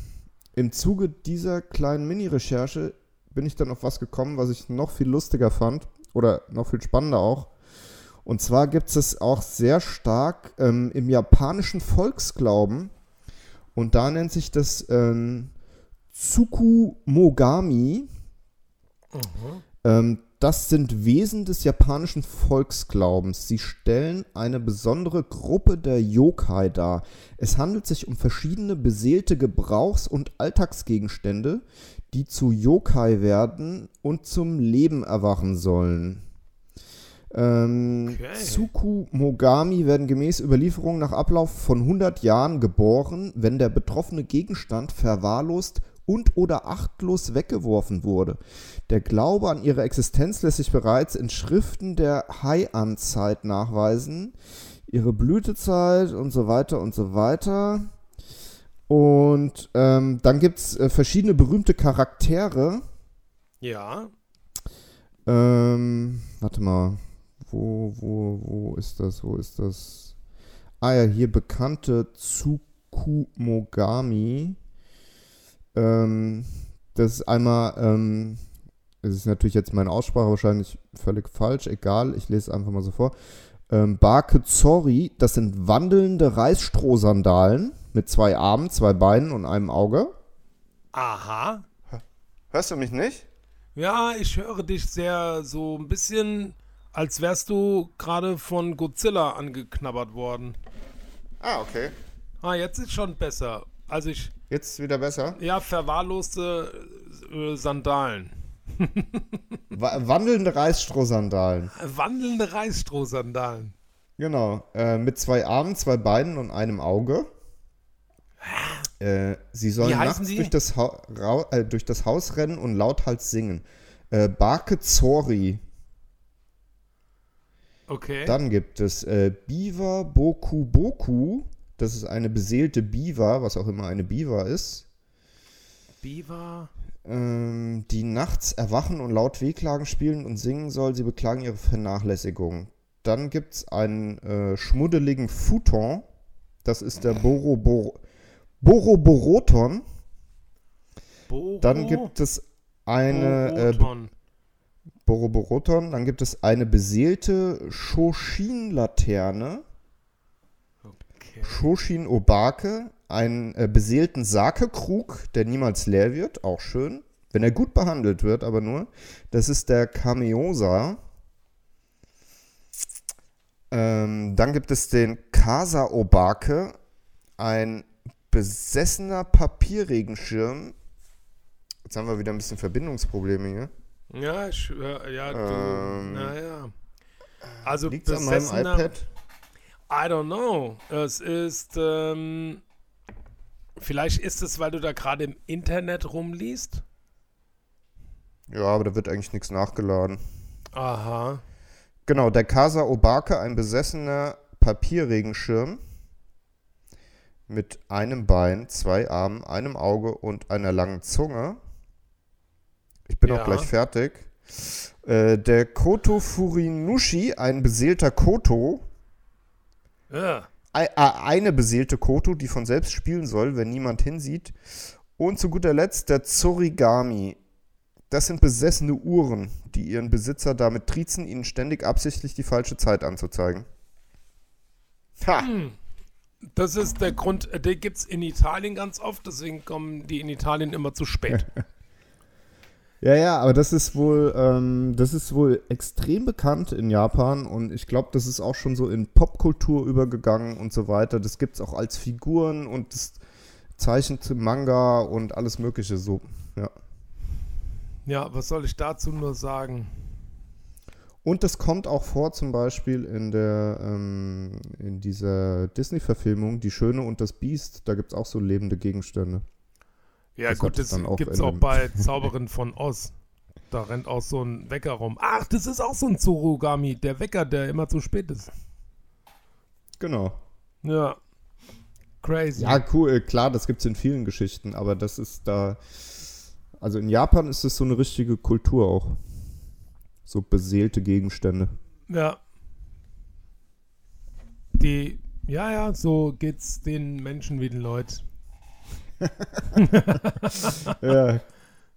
Im Zuge dieser kleinen Mini-Recherche bin ich dann auf was gekommen, was ich noch viel lustiger fand oder noch viel spannender auch. Und zwar gibt es auch sehr stark ähm, im japanischen Volksglauben. Und da nennt sich das ähm, Tsukumogami. Mhm. Ähm, das sind Wesen des japanischen Volksglaubens. Sie stellen eine besondere Gruppe der Yokai dar. Es handelt sich um verschiedene beseelte Gebrauchs- und Alltagsgegenstände, die zu Yokai werden und zum Leben erwachen sollen. Ähm, Okay. Tsukumogami werden gemäß Überlieferung nach Ablauf von 100 Jahren geboren, wenn der betroffene Gegenstand verwahrlost und oder achtlos weggeworfen wurde. Der Glaube an ihre Existenz lässt sich bereits in Schriften der Heian-Zeit nachweisen. Ihre Blütezeit und so weiter und so weiter. Und ähm, dann gibt es äh, verschiedene berühmte Charaktere. Ja. Ähm, warte mal. Wo, wo, wo ist das? Wo ist das? Ah ja, hier bekannte Tsukumogami. Ähm, das ist einmal, ähm, es ist natürlich jetzt meine Aussprache wahrscheinlich völlig falsch, egal, ich lese es einfach mal so vor. Ähm, Bakezori, das sind wandelnde Reisstrohsandalen mit zwei Armen, zwei Beinen und einem Auge. Aha. Hörst du mich nicht? Ja, ich höre dich sehr so ein bisschen, als wärst du gerade von Godzilla angeknabbert worden. Ah, okay. Ah, jetzt ist schon besser. Also ich, Jetzt wieder besser. ja, verwahrloste äh, Sandalen. Wa wandelnde Reisstrohsandalen. Wandelnde Reisstrohsandalen. Genau, äh, mit zwei Armen, zwei Beinen und einem Auge. Äh, sie sollen nachts durch das, äh, durch das Haus rennen und lauthals singen. Äh, Bake Zori. Okay. Dann gibt es äh, Biwa Boku Boku. Das ist eine beseelte Biwa, was auch immer eine Biwa ist. Biwa. ähm, die nachts erwachen und laut Wehklagen spielen und singen soll. Sie beklagen ihre Vernachlässigung. Dann gibt es einen äh, schmuddeligen Futon. Das ist der Borobor Boroboroton. Boro. Dann gibt es eine äh, Boroton. Boroboroton. Dann gibt es eine beseelte Shoshin-Laterne. Okay. Shoshin Obake. Einen äh, beseelten Sake-Krug, der niemals leer wird. Auch schön. Wenn er gut behandelt wird, aber nur. Das ist der Kameosa. Ähm, dann gibt es den Kasa Obake, ein besessener Papierregenschirm. Jetzt haben wir wieder ein bisschen Verbindungsprobleme hier. Ja, ich, ja, du, Ähm, naja. Also Liegt an meinem besessener- iPad? I don't know. Es ist, ähm, vielleicht ist es, weil du da gerade im Internet rumliest. Ja, aber da wird eigentlich nichts nachgeladen. Aha. Genau, der Kasa Obake, ein besessener Papierregenschirm mit einem Bein, zwei Armen, einem Auge und einer langen Zunge. Ich bin Ja. auch gleich fertig. Äh, der Koto Furinushi, ein beseelter Koto. Ja. Äh, Eine beseelte Koto, die von selbst spielen soll, wenn niemand hinsieht. Und zu guter Letzt der Zorigami. Das sind besessene Uhren, die ihren Besitzer damit triezen, ihnen ständig absichtlich die falsche Zeit anzuzeigen. Ha! Das ist der Grund, äh, den gibt es in Italien ganz oft, deswegen kommen die in Italien immer zu spät. Ja, ja, aber das ist wohl, ähm, das ist wohl extrem bekannt in Japan und ich glaube, das ist auch schon so in Popkultur übergegangen und so weiter. Das gibt es auch als Figuren und das zeichnet Manga und alles Mögliche so. Ja. ja, was soll ich dazu nur sagen? Und das kommt auch vor, zum Beispiel in der ähm, in dieser Disney-Verfilmung Die Schöne und das Biest. Da gibt es auch so lebende Gegenstände. Ja, Das gut, das gibt es auch bei Zauberin von Oz. Da rennt auch so ein Wecker rum. Ach, das ist auch so ein Zorogami, der Wecker, der immer zu spät ist. Genau. Ja. Crazy. Ja, cool, klar, das gibt es in vielen Geschichten, aber das ist da. Also in Japan ist es so eine richtige Kultur auch. So beseelte Gegenstände. Ja. Die, ja, ja, so geht's den Menschen wie den Leuten. ja,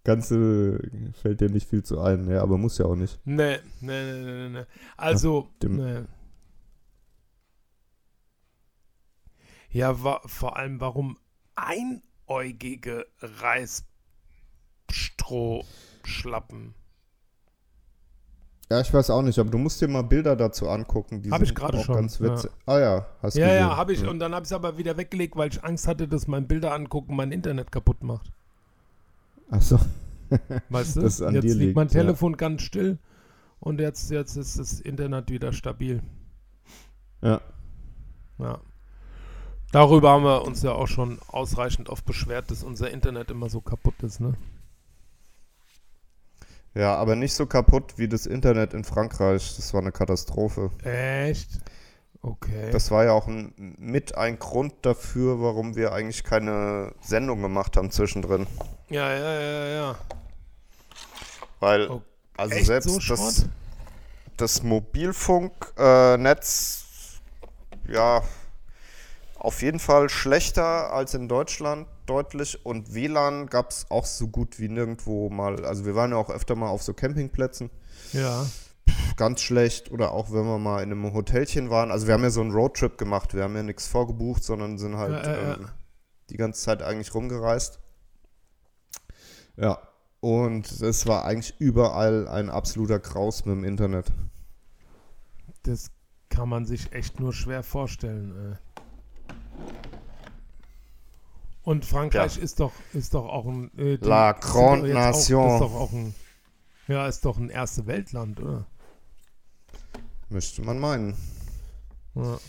ganze fällt dir nicht viel zu ein, ja, aber muss ja auch nicht. Nee, nee, nee, nee, nee. Also, dem- nee. Ja, wa vor allem, warum einäugige Reisstrohschlappen? Ja, ich weiß auch nicht, aber du musst dir mal Bilder dazu angucken. Die Hab ich gerade schon, ganz ja. witzig. Ah ja, hast du Ja, gesehen. ja, habe ich. Und dann habe ich es aber wieder weggelegt, weil ich Angst hatte, dass mein Bilder angucken mein Internet kaputt macht. Achso. Weißt du? Jetzt dir liegt mein liegt, ja. Telefon ganz still Und jetzt, jetzt ist das Internet wieder stabil. Ja. Ja. Darüber haben wir uns ja auch schon ausreichend oft beschwert, dass unser Internet immer so kaputt ist, ne? Ja, aber nicht so kaputt wie das Internet in Frankreich. Das war eine Katastrophe. Echt? Okay. Das war ja auch ein, mit ein Grund dafür, warum wir eigentlich keine Sendung gemacht haben zwischendrin. ja, ja, ja, ja. Weil, Oh, also selbst so das, das Mobilfunknetz, ja, auf jeden Fall schlechter als in Deutschland, deutlich. Und WLAN gab es auch so gut wie nirgendwo mal. Also wir waren ja auch öfter mal auf so Campingplätzen. Ja. Ganz schlecht. Oder auch wenn wir mal in einem Hotelchen waren. Also wir haben ja so einen Roadtrip gemacht. Wir haben ja nichts vorgebucht, sondern sind halt Ja, ja, ja. ähm, die ganze Zeit eigentlich rumgereist. Ja. Und es war eigentlich überall ein absoluter Kraus mit dem Internet. Das kann man sich echt nur schwer vorstellen. Äh. Und Frankreich Ja. ist doch ist doch auch ein äh, La Grande auch- Nation. Das ist doch auch ein ja ist doch ein erste Weltland, oder? Möchte man meinen. Ja.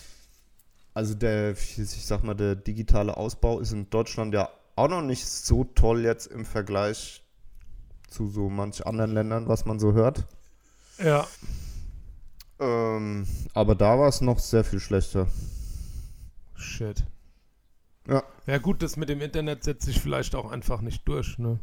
Also der, ich sag mal, der digitale Ausbau ist in Deutschland ja auch noch nicht so toll jetzt im Vergleich zu so manch anderen Ländern, was man so hört. ja. Ähm, aber da war es noch sehr viel schlechter. Shit. Ja. Ja gut, das mit dem Internet setzt sich vielleicht auch einfach nicht durch, ne?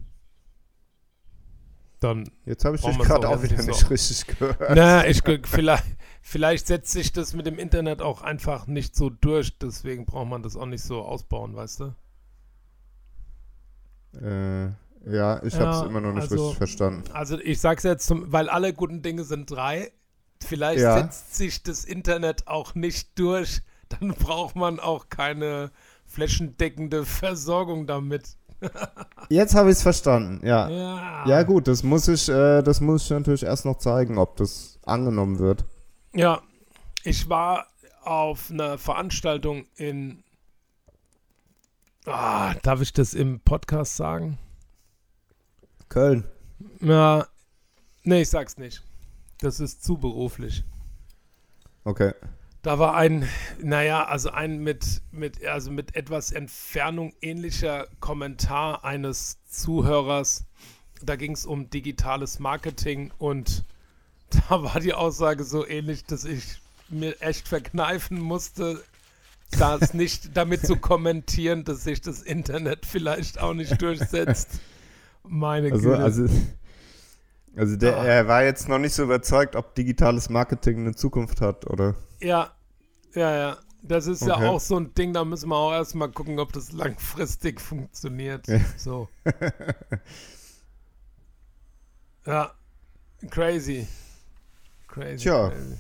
Dann Jetzt habe ich dich gerade auch auch wieder nicht so. richtig gehört. Na, ich vielleicht, vielleicht setzt sich das mit dem Internet auch einfach nicht so durch, deswegen braucht man das auch nicht so ausbauen, weißt du? Äh, ja, ich Ja, habe es immer noch nicht also- richtig verstanden. Also ich sag's jetzt, zum, weil alle guten Dinge sind drei. Vielleicht Ja. setzt sich das Internet auch nicht durch, dann braucht man auch keine flächendeckende Versorgung damit. Jetzt habe ich es verstanden, ja. Ja. Ja gut, das muss ich, äh, das muss ich natürlich erst noch zeigen, ob das angenommen wird. Ja, ich war auf einer Veranstaltung in. Ah, darf ich das im Podcast sagen? Köln. Ja, nee, ich sag's nicht. Das ist zu beruflich. Okay. Da war ein, naja, also ein mit, mit, also mit etwas Entfernung ähnlicher Kommentar eines Zuhörers. Da ging es um digitales Marketing und da war die Aussage so ähnlich, dass ich mir echt verkneifen musste, das nicht damit zu kommentieren, dass sich das Internet vielleicht auch nicht durchsetzt. Meine Also, Güte. also, also der, Ah. er war jetzt noch nicht so überzeugt, ob digitales Marketing eine Zukunft hat, oder? Ja, ja, ja. Das ist ja Okay. auch so ein Ding, da müssen wir auch erstmal gucken, ob das langfristig funktioniert. Ja. So. ja, crazy. Crazy. Tja. Crazy.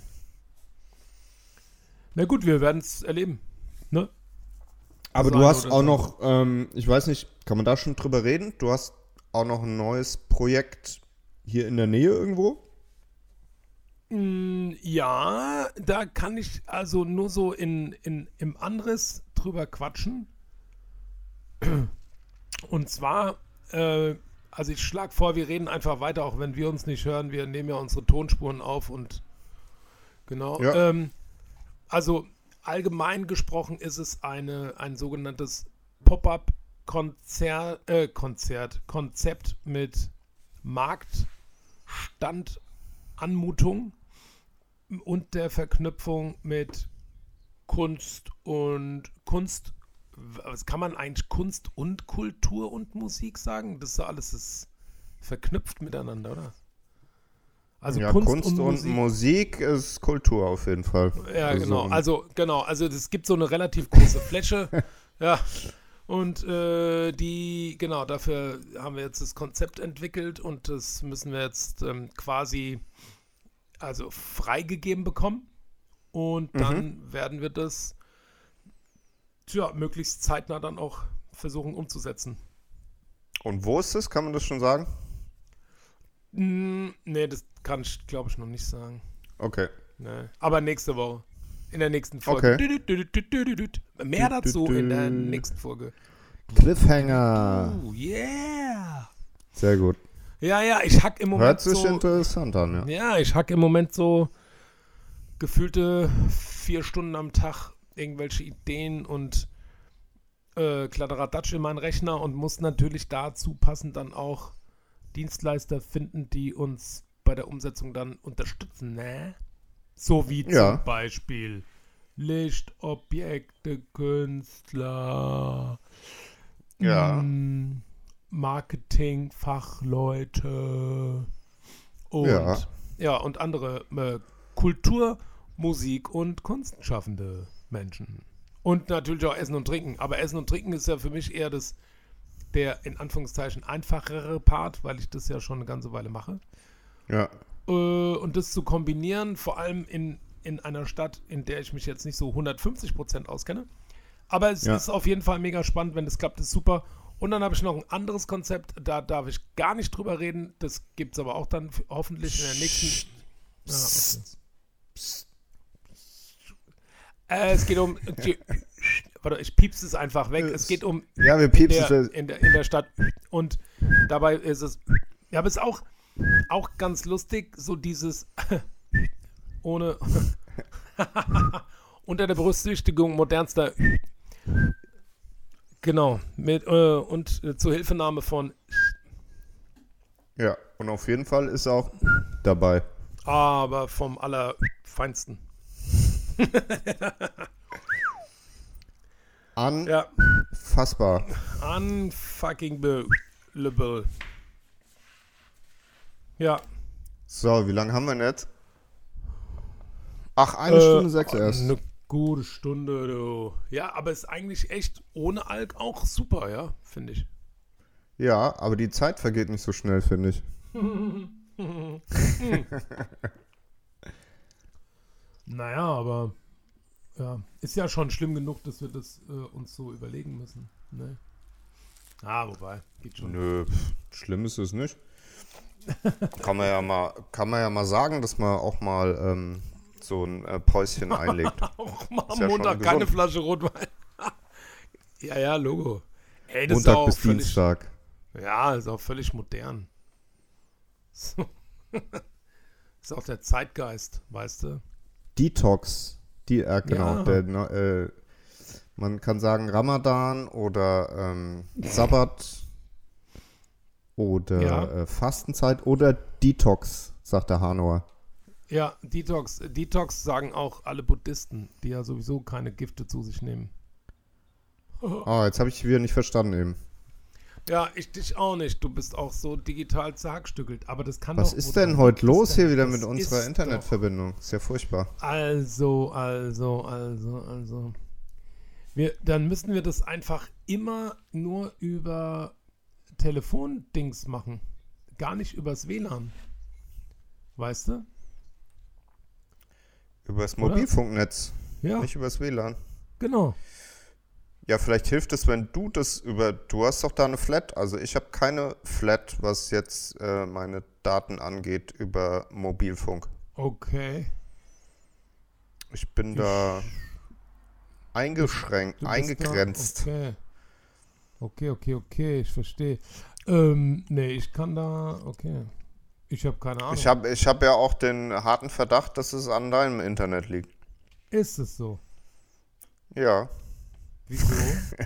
Na gut, wir werden es erleben. Ne? Aber Das du hast auch das noch, ähm, ich weiß nicht, kann man da schon drüber reden? Du hast auch noch ein neues Projekt hier in der Nähe irgendwo? Mm, Ja, da kann ich also nur so in, in, im Anriss drüber quatschen. Und zwar, äh, also ich schlage vor, wir reden einfach weiter, auch wenn wir uns nicht hören. Wir nehmen ja unsere Tonspuren auf und genau. Ja. Ähm, also allgemein gesprochen ist es eine, ein sogenanntes Pop-up-Konzert, äh, Konzert, Konzept mit Marktstandanmutung und der Verknüpfung mit Kunst und Kunst. Was kann man eigentlich Kunst und Kultur und Musik sagen? Das ist alles ist verknüpft miteinander, oder? Also ja, Kunst, Kunst, und, und, Musik. Musik ist Kultur auf jeden Fall. Ja, Also genau. Also, genau. Also, es gibt so eine relativ große Fläche. ja. Und äh, die, genau, dafür haben wir jetzt das Konzept entwickelt und das müssen wir jetzt ähm, quasi also freigegeben bekommen. Und Mhm. dann werden wir das tja, möglichst zeitnah dann auch versuchen umzusetzen. Und wo ist das? Kann man das schon sagen? Mm, nee, das kann ich, glaube ich, noch nicht sagen. Okay. Nee. Aber nächste Woche. In der nächsten Folge. Okay. Dü- dü- dü. Mehr dazu in der nächsten Folge. Cliffhanger. Oh, yeah. Sehr gut. Ja, ja, ich hack im Moment Hört sich so. interessant an, ja. Ja, ich hack im Moment so gefühlte vier Stunden am Tag irgendwelche Ideen und äh, Kladderadatsch in meinen Rechner und muss natürlich dazu passend dann auch Dienstleister finden, die uns bei der Umsetzung dann unterstützen, ne? So wie Ja. zum Beispiel Lichtobjekte, Künstler, Ja. mm, Marketing-Fachleute und Ja. ja, und andere äh, Kultur, Musik und Kunstschaffende Menschen. Und natürlich auch Essen und Trinken. Aber Essen und Trinken ist ja für mich eher das, der in Anführungszeichen einfachere Part, weil ich das ja schon eine ganze Weile mache. Ja. Äh, und das zu kombinieren, vor allem in, in einer Stadt, in der ich mich jetzt nicht so 150% auskenne. Aber es Ja. ist auf jeden Fall mega spannend, wenn es klappt, ist super. Und dann habe ich noch ein anderes Konzept, da darf ich gar nicht drüber reden. Das gibt es aber auch dann hoffentlich in der nächsten. Ja, okay. äh, es geht um. Warte, ich piepse es einfach weg. Es geht um Ja, wir piepsen. der, in, der, in der Stadt. Und dabei ist es. Ja, aber es ist auch, auch ganz lustig, so dieses ohne unter der Berücksichtigung modernster genau mit äh, und äh, zur Hilfenahme von Ja, und auf jeden Fall ist er auch dabei. aber vom allerfeinsten. Ja, Unfassbar. unfucking believable. Ja. So, wie lange haben wir denn jetzt? Ach, eine Äh, Stunde sechs erst. Eine gute Stunde, du. Ja, aber ist eigentlich echt ohne Alk auch super, ja, finde ich. Ja, aber die Zeit vergeht nicht so schnell, finde ich. Naja, aber ja, ist ja schon schlimm genug, dass wir das äh, uns so überlegen müssen. Ne? Ah, wobei, geht schon. Nö, pff, schlimm ist es nicht. kann man ja mal, kann man ja mal sagen, dass man auch mal ähm, so ein äh, Päuschen einlegt. Auch mal am ja Montag keine. Flasche Rotwein. ja, ja, Logo. Ey, Montag bis völlig, Dienstag. Ja, ist auch völlig modern. So. ist auch der Zeitgeist, weißt du? Detox. Die, äh, genau. Ja. Der, äh, man kann sagen Ramadan oder ähm, Sabbat oder Ja. äh, Fastenzeit oder Detox, sagt der Hanauer. Ja, Detox. Detox sagen auch alle Buddhisten, die ja sowieso keine Gifte zu sich nehmen. Oh, jetzt habe ich wieder nicht verstanden eben. Ja, ich dich auch nicht. Du bist auch so digital zerhackstückelt. Aber das kann Was doch. ist denn heute los denn? hier wieder mit unserer Internetverbindung? Ist ja furchtbar. Doch. Also, also, also, also. Wir, dann müssen wir das einfach immer nur über Telefondings machen. Gar nicht übers WLAN. Weißt du? Übers? Mobilfunknetz, Ja, nicht übers WLAN. genau. Ja, vielleicht hilft es, wenn du das über. Du hast doch da eine Flat. Also ich habe keine Flat, was jetzt äh, meine Daten angeht über Mobilfunk. Okay. Ich bin da eingeschränkt, Du eingegrenzt. Da, okay. Okay, okay, okay, ich verstehe. Ähm, nee, ich kann da, okay. Ich habe keine Ahnung. Ich habe ich hab ja auch den harten Verdacht, dass es an deinem Internet liegt. Ist es so? Ja. Wieso?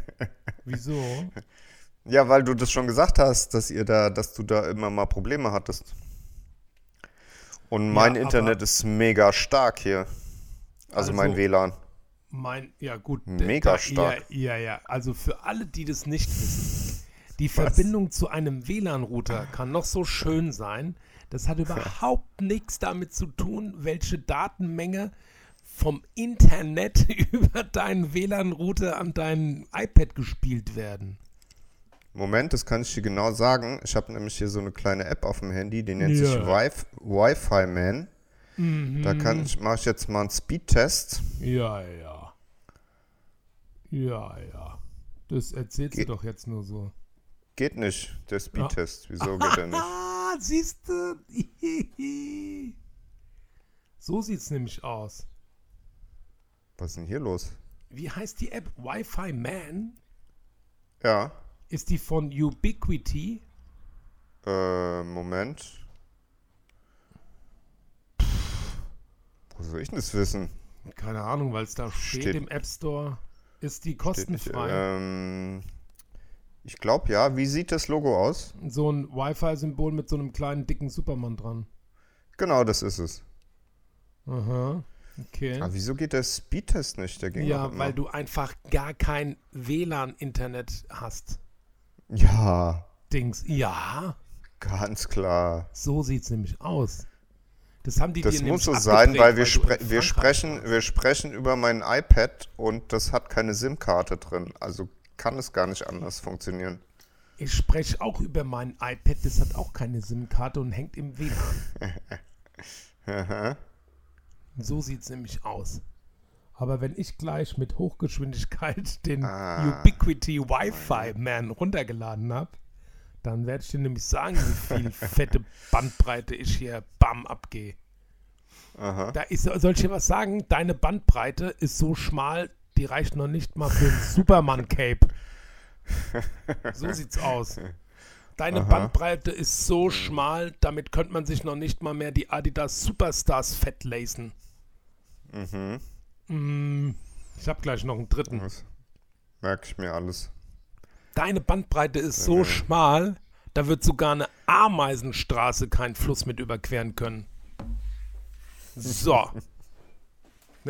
Wieso? Ja, weil du das schon gesagt hast, dass ihr da, dass du da immer mal Probleme hattest. Und mein aber- Internet ist mega stark hier. Also, mein Also- WLAN. Mein, ja gut. Mega da, stark. Ja, ja, ja. Also für alle, die das nicht wissen, die Verbindung zu einem WLAN-Router kann noch so schön sein. Das hat überhaupt nichts damit zu tun, welche Datenmenge vom Internet über deinen WLAN-Router an dein iPad gespielt werden. Moment, das kann ich dir genau sagen. Ich habe nämlich hier so eine kleine App auf dem Handy, die nennt Ja. sich Wi- Wi-Fi Man. Da kann ich, mache ich jetzt mal einen Speedtest. Ja, ja. Ja, ja. Das erzählst du Ge- doch jetzt nur so. Geht nicht, der Speedtest. Wieso geht er nicht? Ah, siehst du? so sieht's nämlich aus. Was ist denn hier los? Wie heißt die App? Wi-Fi Man? Ja, Ist die von Ubiquity? Äh, Moment. Wo soll ich denn das wissen? Keine Ahnung, weil es da steht, Steht- im App Store. Ist die Steht nicht, kostenfrei. ähm, ich glaube ja. Wie sieht das Logo aus? So ein Wi-Fi-Symbol mit so einem kleinen, dicken Superman dran. Genau, das ist es. Aha. Okay. Aber wieso geht der Speedtest nicht? Der ging Ja, weil du einfach gar kein WLAN-Internet hast. Ja, Dings. Ja, ganz klar. so sieht's nämlich aus. Das haben die Das muss so sein, weil wir, spre wir, sprechen, wir sprechen über mein iPad und das hat keine SIM-Karte drin. Also kann es gar nicht anders funktionieren. Ich spreche auch über mein iPad, das hat auch keine SIM-Karte und hängt im WLAN. So sieht's nämlich aus. Aber wenn ich gleich mit Hochgeschwindigkeit den Ah. Ubiquity Wi-Fi Man runtergeladen habe, dann werde ich dir nämlich sagen, wie viel fette Bandbreite ich hier bam abgehe. Aha. Da ist, soll ich dir was sagen? Deine Bandbreite ist so schmal, die reicht noch nicht mal für ein Superman-Cape. So sieht's aus. Deine Aha. Bandbreite ist so schmal, damit könnte man sich noch nicht mal mehr die Adidas Superstars fett lacen. Mhm. Mm, ich habe gleich noch einen dritten. Das merke ich mir alles. Deine Bandbreite ist so schmal, da wird sogar eine Ameisenstraße keinen Fluss mit überqueren können. So.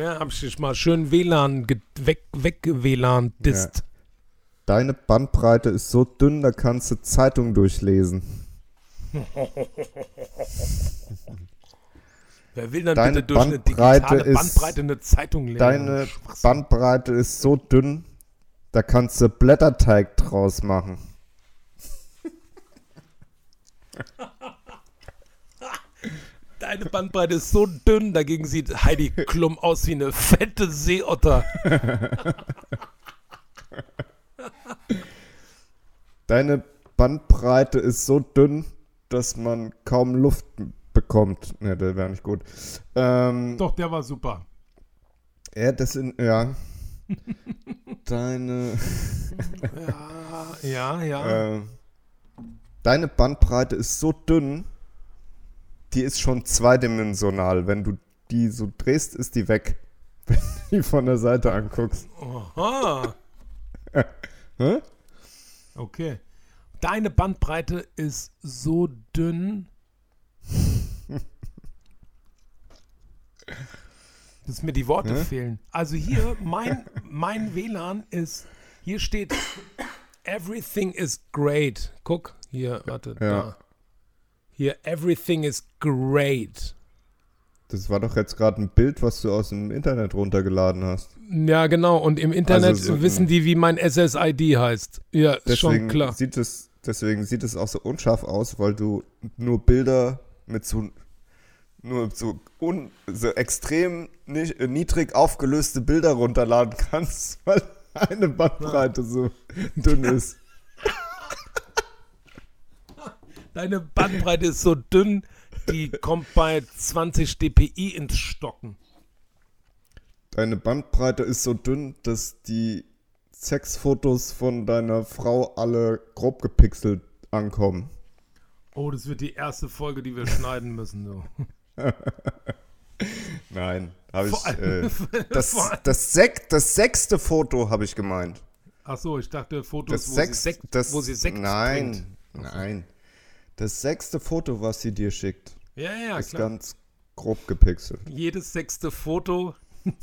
Ja, hab ich dich mal schön WLAN weg, weg WLAN disst. Deine Bandbreite ist so dünn, da kannst du Zeitung durchlesen. Wer will dann Deine bitte durch eine Bandbreite digitale ist- Bandbreite eine Zeitung lesen? Deine. Bandbreite ist so dünn, da kannst du Blätterteig draus machen. Deine Bandbreite ist so dünn, dagegen sieht Heidi Klum aus wie eine fette Seeotter. Deine Bandbreite ist so dünn, dass man kaum Luft bekommt. Ne, der wäre nicht gut. Ähm, Doch, der war super. ja, das sind, ja. Deine, Ja, ja, ja. äh, deine Bandbreite ist so dünn, die ist schon zweidimensional. Wenn du die so drehst, ist die weg. Wenn du die von der Seite anguckst. Aha. Okay. Deine Bandbreite ist so dünn. Dass mir die Worte Hä? fehlen. Also hier, mein, mein WLAN ist, hier steht, everything is great. Guck, hier, warte, Ja. da. Hier, everything is great. Das war doch jetzt gerade ein Bild, was du aus dem Internet runtergeladen hast. Ja, genau. Und im Internet Also so wissen die, wie mein SSID heißt. Ja, schon klar. sieht es, deswegen sieht es auch so unscharf aus, weil du nur Bilder mit so nur so, un, so extrem nicht, äh, niedrig aufgelöste Bilder runterladen kannst, weil eine Bandbreite so dünn ist. Deine Bandbreite ist so dünn, die kommt bei 20 dpi ins Stocken. Deine Bandbreite ist so dünn, dass die Sexfotos von deiner Frau alle grob gepixelt ankommen. Oh, das wird die erste Folge, die wir schneiden müssen. So. Nein, habe ich. Allem- Äh, das, das, sech, das sechste Foto habe ich gemeint. Ach so, ich dachte Fotos, Das wo, sechs, sie Sekt, das, wo sie Sekt Nein, trinkt. nein. Das sechste Foto, was sie dir schickt, Ja, ja, ist klar. ganz grob gepixelt. Jedes sechste Foto.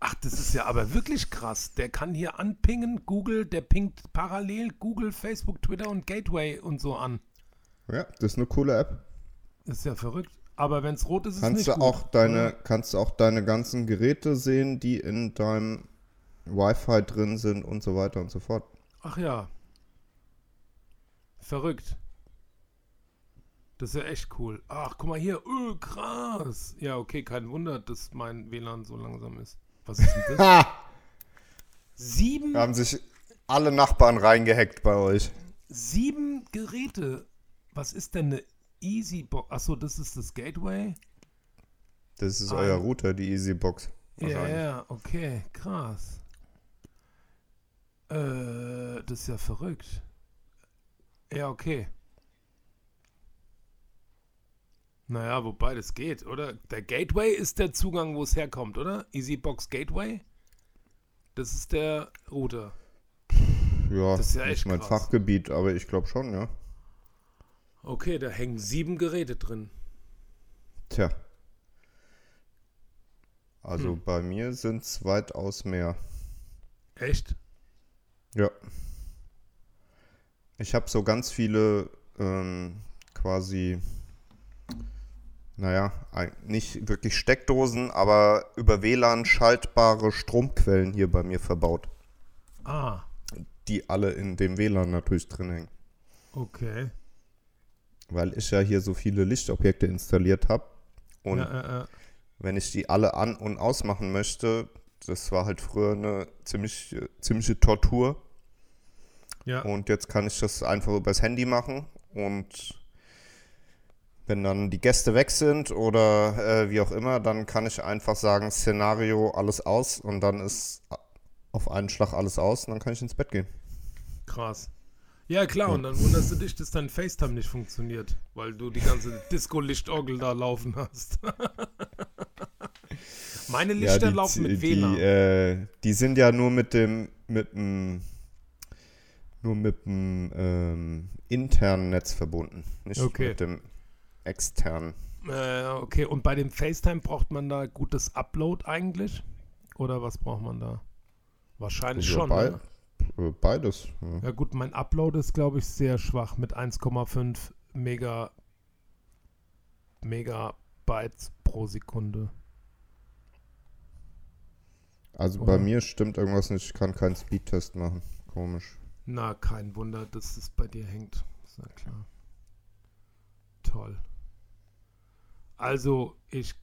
Ach, das ist ja aber wirklich krass. Der kann hier anpingen, Google, der pingt parallel Google, Facebook, Twitter und Gateway und so an. Ja, das ist eine coole App. Das ist ja verrückt. Aber wenn es rot ist, ist es Kannst nicht du gut. auch deine, kannst du auch deine ganzen Geräte sehen, die in deinem Wi-Fi drin sind und so weiter und so fort. Ach ja. Verrückt. Das ist ja echt cool. Ach, guck mal hier. Öh, krass. Ja, okay, kein Wunder, dass mein WLAN so langsam ist. Was ist denn das? Sieben, Da haben sich alle Nachbarn reingehackt bei euch. sieben Geräte. Was ist denn eine Easybox? Achso, das ist das Gateway? Das ist Ah. euer Router, die Easybox. Ja, ja, okay, krass. Äh, das ist ja verrückt. Ja, okay. Naja, wobei das geht, oder? Der Gateway ist der Zugang, wo es herkommt, oder? Easybox Gateway? Das ist der Router. Ja, Das ist ja nicht mein krass. Fachgebiet, aber ich glaube schon, ja. Okay, da hängen sieben Geräte drin. Tja. Also Hm. bei mir sind es weitaus mehr. Echt? Ja. Ich habe so ganz viele ähm, quasi, naja, nicht wirklich Steckdosen, aber über WLAN schaltbare Stromquellen hier bei mir verbaut, Ah, die alle in dem WLAN natürlich drin hängen. okay. Weil ich ja hier so viele Lichtobjekte installiert habe und ja, äh, äh. wenn ich die alle an- und ausmachen möchte, das war halt früher eine ziemlich, äh, ziemliche Tortur. Ja. Und jetzt kann ich das einfach übers Handy machen und wenn dann die Gäste weg sind oder äh, wie auch immer, dann kann ich einfach sagen, Szenario, alles aus und dann ist auf einen Schlag alles aus und dann kann ich ins Bett gehen. Krass. Ja, klar, und dann wunderst du dich, dass dein FaceTime nicht funktioniert, weil du die ganze Disco-Lichtorgel da laufen hast. Meine Lichter die, laufen mit die, WLAN. äh, die sind ja nur mit dem, mit dem, nur mit dem ähm, internen Netz verbunden, nicht Okay. mit dem externen. Äh, okay, und bei dem FaceTime braucht man da gutes Upload eigentlich? Oder was braucht man da? Wahrscheinlich Ja, schon. bei- Ne? äh, Beides. Ja. Ja gut, mein Upload ist, glaube ich, sehr schwach mit 1,5 Mega Megabytes pro Sekunde. Also Oder? bei mir stimmt irgendwas nicht, ich kann keinen Speedtest machen. Komisch. Na, kein Wunder, dass es bei dir hängt. Ist ja klar. Toll. Also, ich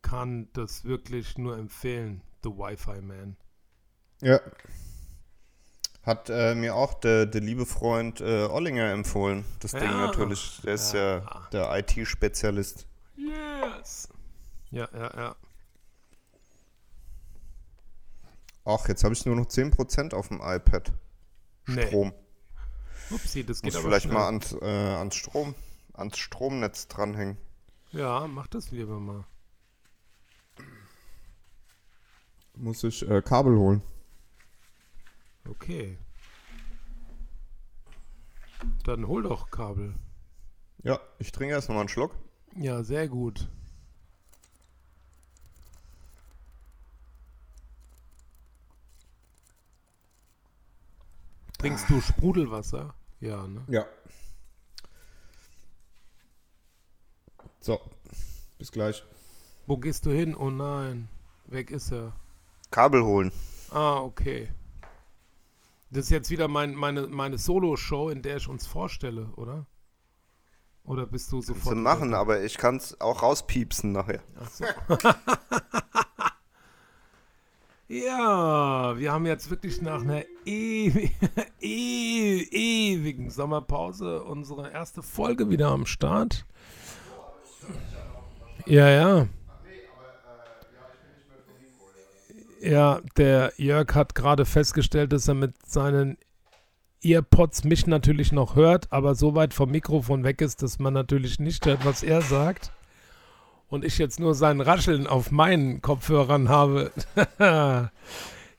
kann das wirklich nur empfehlen, The Wi-Fi Man. Ja. Hat äh, mir auch der, der liebe Freund äh, Ollinger empfohlen. Das Ding Ja. natürlich. Der ist ja, Ja. der IT-Spezialist. Yes! Ja, ja, ja. Ach, jetzt habe ich nur noch 10% auf dem iPad. Nee. Strom. Upsi, das geht Muss aber vielleicht schnell. mal ans, äh, ans Strom, ans Stromnetz dranhängen. Ja, mach das lieber mal. Muss ich äh, Kabel holen. Okay. Dann hol doch Kabel. Ja, ich trinke erst noch mal einen Schluck. Ja, sehr gut. Trinkst du Sprudelwasser? Ja, ne? Ja. So, bis gleich. Wo gehst du hin? Oh nein, weg ist er. Kabel holen. Ah, okay. Das ist jetzt wieder mein, meine, meine Solo-Show, in der ich uns vorstelle, oder? Oder bist du sofort... Zu machen, aber ich kann es auch rauspiepsen nachher. Ach so. ja, wir haben jetzt wirklich nach einer ewi e ewigen Sommerpause unsere erste Folge wieder am Start. Ja, ja. Ja, der Jörg hat gerade festgestellt, dass er mit seinen Earpods mich natürlich noch hört, aber so weit vom Mikrofon weg ist, dass man natürlich nicht hört, was er sagt. Und ich jetzt nur sein Rascheln auf meinen Kopfhörern habe.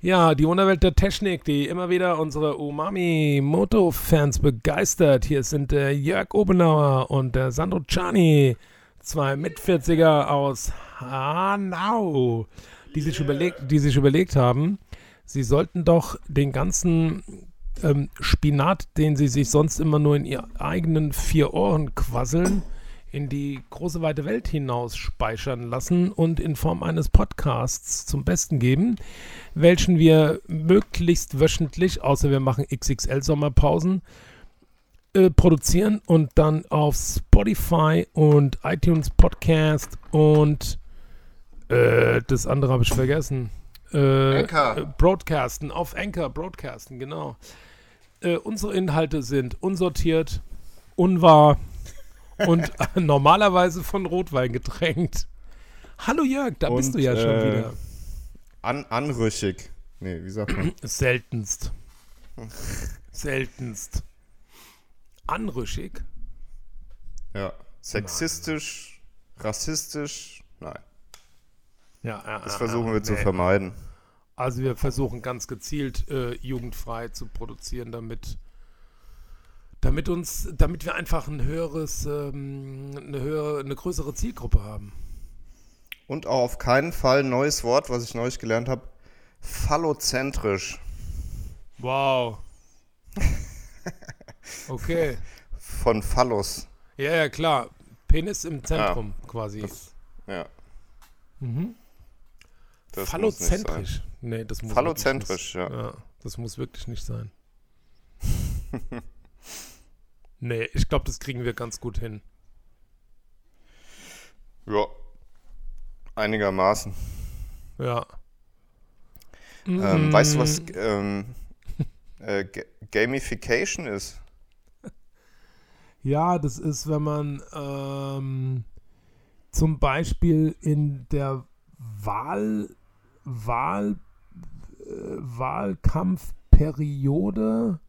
ja, die Wunderwelt der Technik, die immer wieder unsere Umami-Moto-Fans begeistert. Hier sind der Jörg Obenauer und der Sandro Czani, zwei Mit-40er aus Hanau, die sich, überlegt, die sich überlegt haben, sie sollten doch den ganzen ähm, Spinat, den sie sich sonst immer nur in ihren eigenen vier Ohren quasseln, in die große weite Welt hinaus speichern lassen und in Form eines Podcasts zum Besten geben, welchen wir möglichst wöchentlich, außer wir machen XXL-Sommerpausen, äh, produzieren und dann auf Spotify und iTunes Podcast und äh, das andere habe ich vergessen. Äh, Anchor. äh, Broadcasten, auf Anchor Broadcasten, genau. Äh, unsere Inhalte sind unsortiert, unwahr und normalerweise von Rotwein getränkt. Hallo Jörg, da bist Und, du ja schon äh, wieder. An, anrüchig. Nee, wie sagt man? Seltenst. Seltenst. anrüchig. Ja. Sexistisch, rassistisch, nein. Ja, ja, Das versuchen wir zu nee. vermeiden. Also wir versuchen ganz gezielt äh, jugendfrei zu produzieren, damit, damit uns, damit wir einfach ein höheres, ähm, eine höhere, eine größere Zielgruppe haben. Und auch auf keinen Fall ein neues Wort, was ich neulich gelernt habe. Phallozentrisch. Wow. Okay. Von Phallus. Ja, ja, klar. Penis im Zentrum quasi. Das, ja. Mhm. Das muss nicht sein. Phallozentrisch. Nee, das muss Phallozentrisch, wirklich ja. nicht, ja. Das muss wirklich nicht sein. nee, ich glaube, das kriegen wir ganz gut hin. Ja. Einigermaßen. Ja. Ähm, weißt du, was Mm, ähm, äh, Ga- Gamification ist? Ja, das ist, wenn man ähm, zum Beispiel in der Wahl, Wahl, äh, Wahlkampfperiode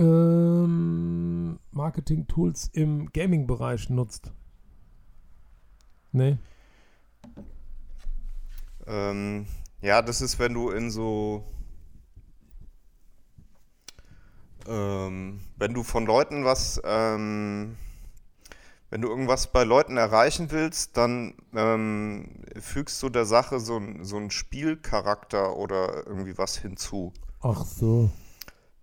ähm, Marketing-Tools im Gaming-Bereich nutzt. Nee. Ähm, ja, das ist, wenn du in so. Ähm, wenn du von Leuten was. Ähm, wenn du irgendwas bei Leuten erreichen willst, dann ähm, fügst du der Sache so, ein- so einen Spielcharakter oder irgendwie was hinzu. Ach so.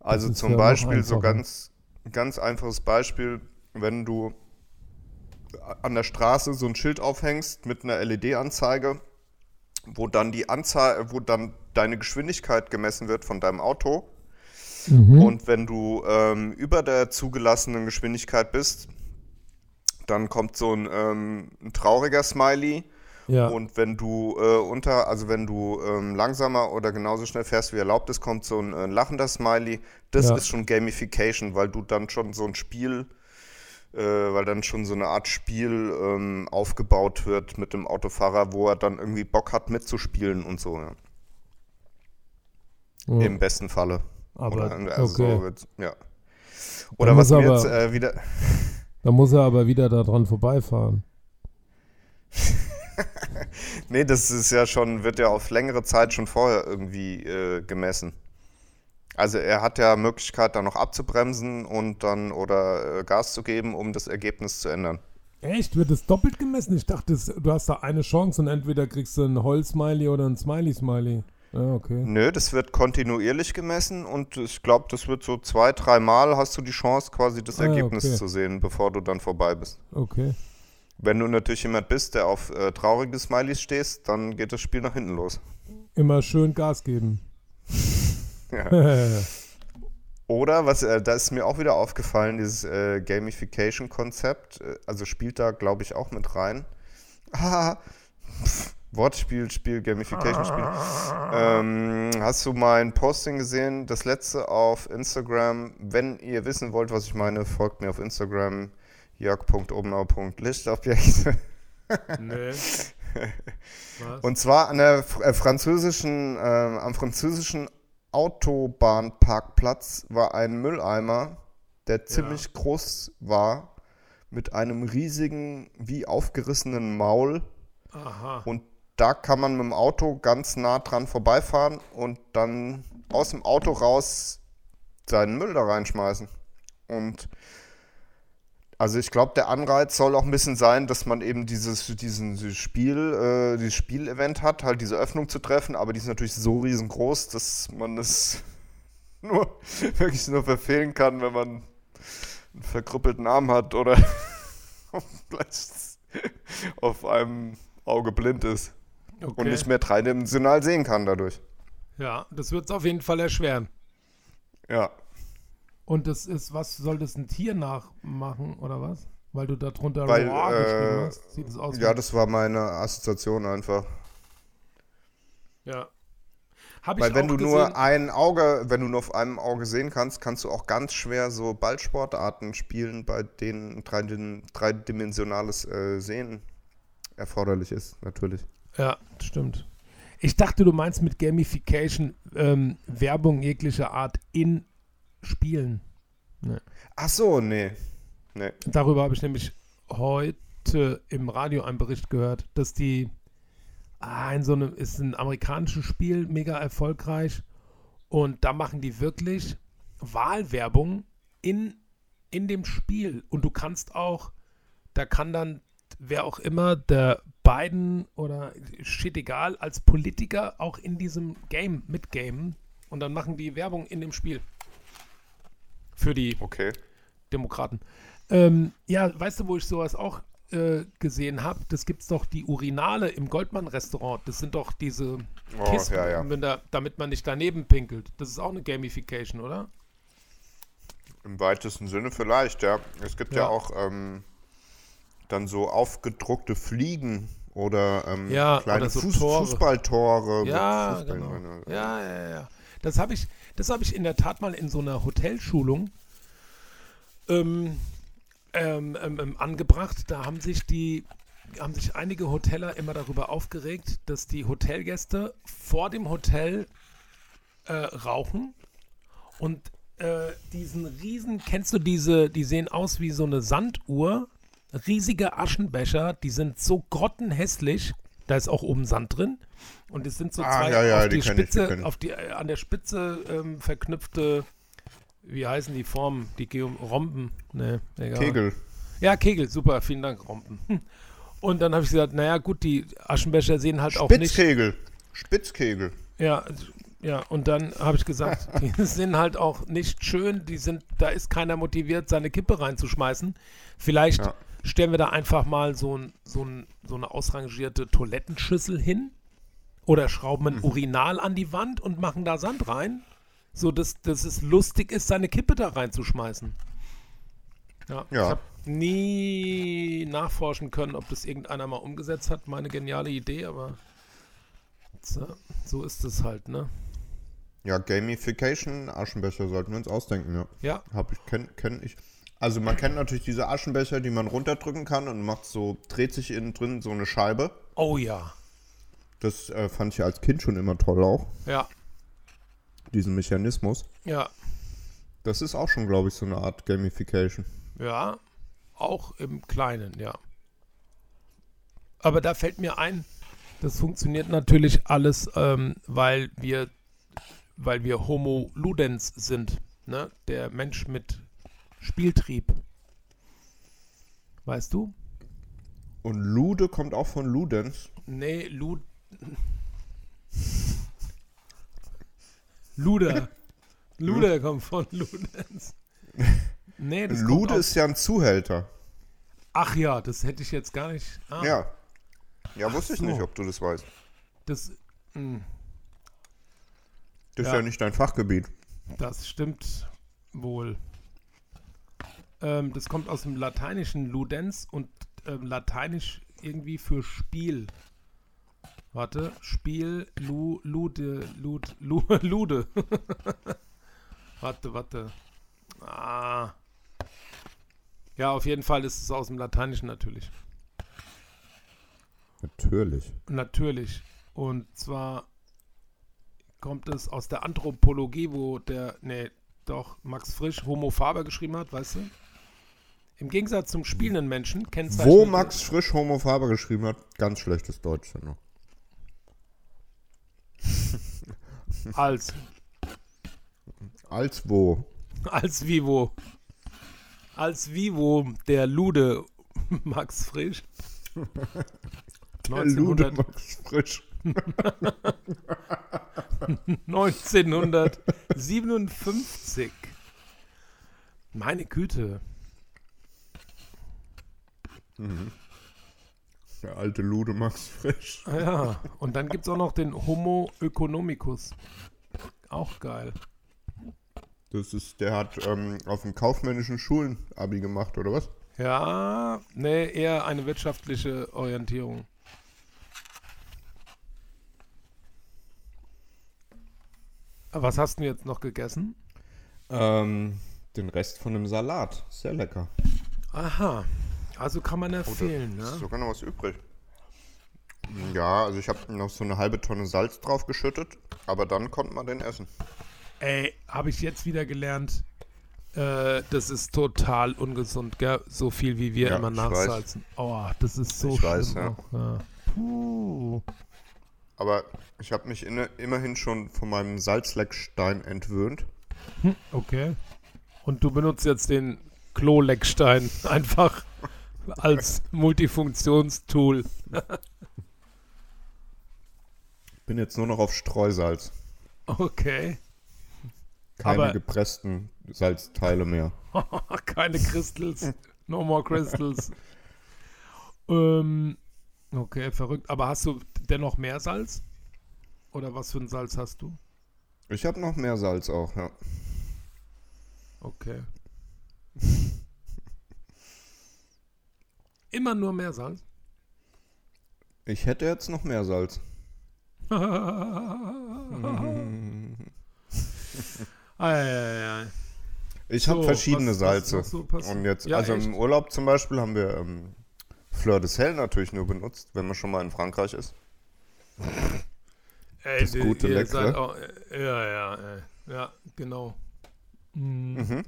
Also zum ja Beispiel so ganz, ganz einfaches Beispiel, wenn du an der Straße so ein Schild aufhängst mit einer LED-Anzeige, wo dann die Anzahl, wo dann deine Geschwindigkeit gemessen wird von deinem Auto. Mhm. Und wenn du ähm, über der zugelassenen Geschwindigkeit bist, dann kommt so ein, ähm, ein trauriger Smiley. Ja. Und wenn du äh, unter, also wenn du ähm, langsamer oder genauso schnell fährst wie erlaubt ist, kommt so ein äh, lachender Smiley. Das Ja. ist schon Gamification, weil du dann schon so ein Spiel, äh, weil dann schon so eine Art Spiel ähm, aufgebaut wird mit dem Autofahrer, wo er dann irgendwie Bock hat mitzuspielen und so. Ja. Ja. Im besten Falle. Aber Oder, also okay. so wird's- ja. Oder was mir aber- jetzt äh, wieder. Da muss er aber wieder daran vorbeifahren. Nee, das ist ja schon, wird ja auf längere Zeit schon vorher irgendwie äh, gemessen. Also er hat ja Möglichkeit, da noch abzubremsen und dann oder äh, Gas zu geben, um das Ergebnis zu ändern. Echt? Wird es doppelt gemessen? Ich dachte, du hast da eine Chance und entweder kriegst du ein Heul-Smiley oder ein Smiley-Smiley. Ja, okay. Nö, das wird kontinuierlich gemessen und ich glaube, das wird so zwei, dreimal hast du die Chance, quasi das Ah, Ergebnis okay. zu sehen, bevor du dann vorbei bist. Okay. Wenn du natürlich jemand bist, der auf äh, traurige Smileys stehst, dann geht das Spiel nach hinten los. Immer schön Gas geben. Ja. Oder, was, äh, da ist mir auch wieder aufgefallen, dieses äh, Gamification-Konzept, äh, also spielt da, glaube ich, auch mit rein. Haha, Wortspiel, Spiel, Gamification-Spiel. Ähm, hast du mein Posting gesehen, das letzte auf Instagram? Wenn ihr wissen wollt, was ich meine, folgt mir auf Instagram, jörg.obenau.lichtobjekte. nee. Was? Und zwar an der äh, französischen, ähm, am französischen Autobahnparkplatz war ein Mülleimer, der ziemlich groß war, mit einem riesigen, wie aufgerissenen Maul. Aha. Und da kann man mit dem Auto ganz nah dran vorbeifahren und dann aus dem Auto raus seinen Müll da reinschmeißen. Und also ich glaube, der Anreiz soll auch ein bisschen sein, dass man eben dieses, diesen, dieses Spiel, äh, dieses Spielevent hat, halt diese Öffnung zu treffen, aber die ist natürlich so riesengroß, dass man das nur wirklich nur verfehlen kann, wenn man einen verkrüppelten Arm hat oder auf einem Auge blind ist Okay. und nicht mehr dreidimensional sehen kann dadurch. Ja, das wird es auf jeden Fall erschweren. Ja. Und das ist, was soll das ein Tier nachmachen oder was? Weil du da drunter Weil, Roar geschrieben äh, hast. Sieht es aus Ja, das war meine Assoziation einfach. ja. Hab ich Weil wenn auch du nur gesehen. ein Auge, wenn du nur auf einem Auge sehen kannst, kannst du auch ganz schwer so Ballsportarten spielen, bei denen dreidim- dreidimensionales äh, Sehen erforderlich ist, natürlich. Ja, stimmt. Ich dachte, du meinst mit Gamification ähm, Werbung jeglicher Art in Spielen. Ach so, nee. Nee. Darüber habe ich nämlich heute im Radio einen Bericht gehört, dass die ah, in so einem ist ein amerikanisches Spiel mega erfolgreich und da machen die wirklich Wahlwerbung in, in dem Spiel und du kannst auch, da kann dann wer auch immer der Biden oder shit egal als Politiker auch in diesem Game mitgamen und dann machen die Werbung in dem Spiel für die Okay. Demokraten. Ähm, ja, weißt du, wo ich sowas auch äh, gesehen habe? Das gibt's doch die Urinale im Goldmann-Restaurant. Das sind doch diese Oh, Kisten, ja, ja. Da, damit man nicht daneben pinkelt. Das ist auch eine Gamification, oder? Im weitesten Sinne vielleicht, ja. Es gibt ja, Ja. auch ähm, dann so aufgedruckte Fliegen oder ähm, kleine oder so Fuß Tore. Fußballtore. Ja, genau. Ja, ja, ja. Das habe ich, das habe ich in der Tat mal in so einer Hotelschulung ähm, ähm, ähm, ähm, angebracht. Da haben sich die, haben sich einige Hoteller immer darüber aufgeregt, dass die Hotelgäste vor dem Hotel äh, rauchen und äh, diesen riesen, kennst du diese, die sehen aus wie so eine Sanduhr, riesige Aschenbecher, die sind so grottenhässlich, da ist auch oben Sand drin und es sind so Ah, zwei ja, ja, auf die die Spitze, auf die, äh, an der Spitze ähm, verknüpfte, wie heißen die Formen, die Geom Romben, ne, egal. Kegel. Ja, Kegel, super, vielen Dank, Rompen. Hm. Und dann habe ich gesagt, naja gut, die Aschenbecher sehen halt auch nicht Spitzkegel. Spitzkegel. ja, ja, und dann habe ich gesagt, die sind halt auch nicht schön, die sind, da ist keiner motiviert, seine Kippe reinzuschmeißen. Vielleicht Ja. Stellen wir da einfach mal so, ein, so, ein, so eine ausrangierte Toilettenschüssel hin oder schrauben Mhm. ein Urinal an die Wand und machen da Sand rein, so dass, dass es lustig ist, seine Kippe da reinzuschmeißen. Ja, Ja. ich habe nie nachforschen können, ob das irgendeiner mal umgesetzt hat, meine geniale Idee, aber so, so ist es halt, ne? Ja, Gamification, Aschenbecher sollten wir uns ausdenken, ja. Ja, Hab ich, kenn, kenn ich. Also man kennt natürlich diese Aschenbecher, die man runterdrücken kann und macht so, dreht sich innen drin so eine Scheibe. oh ja, Das äh, fand ich als Kind schon immer toll auch, ja, diesen Mechanismus. ja, Das ist auch schon, glaube ich, so eine Art Gamification. ja, auch im Kleinen, ja. Aber da fällt mir ein, das funktioniert natürlich alles, ähm, weil wir, weil wir Homo Ludens sind, ne? Der Mensch mit Spieltrieb. Weißt du? Und Lude kommt auch von Ludens. Nee, Lud. Luder. Luder kommt von Ludens. Nee, das Lude ist ja ein Zuhälter. Ach ja, das hätte ich jetzt gar nicht. Ah, Ja. Ja, wusste ich so. nicht, ob du das weißt. Das, mh, Das ist Ja. ja nicht dein Fachgebiet. das stimmt wohl. Ähm, das kommt aus dem lateinischen Ludens und ähm, lateinisch irgendwie für Spiel. Warte, Spiel, Lu, Lude, Lud, Lu, Lude. warte, warte. Ah. Ja, auf jeden Fall ist es aus dem Lateinischen natürlich. Natürlich. Natürlich. Und zwar kommt es aus der Anthropologie, wo der, nee, doch, Max Frisch Homo Faber geschrieben hat, weißt du? Im Gegensatz zum spielenden Menschen kennzeichnet Wo Max Frisch Homo Faber geschrieben hat, ganz schlechtes Deutsch. Ja, noch. als, Als wo? als Vivo. Als Vivo der Lude Max Frisch. Der Lude 1900, Max Frisch. 1957. Meine Güte. Der alte Lude Max Frisch. Ah Ja, und dann gibt es auch noch den Homo economicus. Auch geil. Das ist, der hat ähm, auf den kaufmännischen Schulen Abi gemacht, oder was? Ja, nee, eher eine wirtschaftliche Orientierung. Was hast du jetzt noch gegessen? Ähm, den Rest von dem Salat. Sehr lecker. Aha, also kann man empfehlen, Ist ne? sogar noch was übrig. Ja, also ich habe noch so eine halbe Tonne Salz drauf geschüttet, aber dann konnte man den essen. Ey, habe ich jetzt wieder gelernt. Äh, das ist total ungesund, gell? So viel wie wir Ja, immer ich weiß. nachsalzen. Oh, das ist so Ich schlimm. weiß, ja. ja. Puh. Aber ich habe mich inne, immerhin schon von meinem Salzleckstein entwöhnt. Okay. Und du benutzt jetzt den Kloleckstein einfach als Multifunktionstool. Bin jetzt nur noch auf Streusalz. Okay. Keine Aber- gepressten Salzteile mehr. Keine Crystals. No more Crystals. ähm, okay, verrückt. Aber hast du dennoch mehr Salz? Oder was für ein Salz hast du? Ich habe noch mehr Salz auch, ja. Okay. Immer nur mehr Salz? Ich hätte jetzt noch mehr Salz. Ich habe So, verschiedene was- was Salze. noch so? Und jetzt, Ja, also echt? im Urlaub zum Beispiel haben wir ähm, Fleur de Sel natürlich nur benutzt, wenn man schon mal in Frankreich ist. Ey, Das die- gute ihr Leck, seid auch, äh, ja, ja, äh, ja, genau. Mhm. Mhm.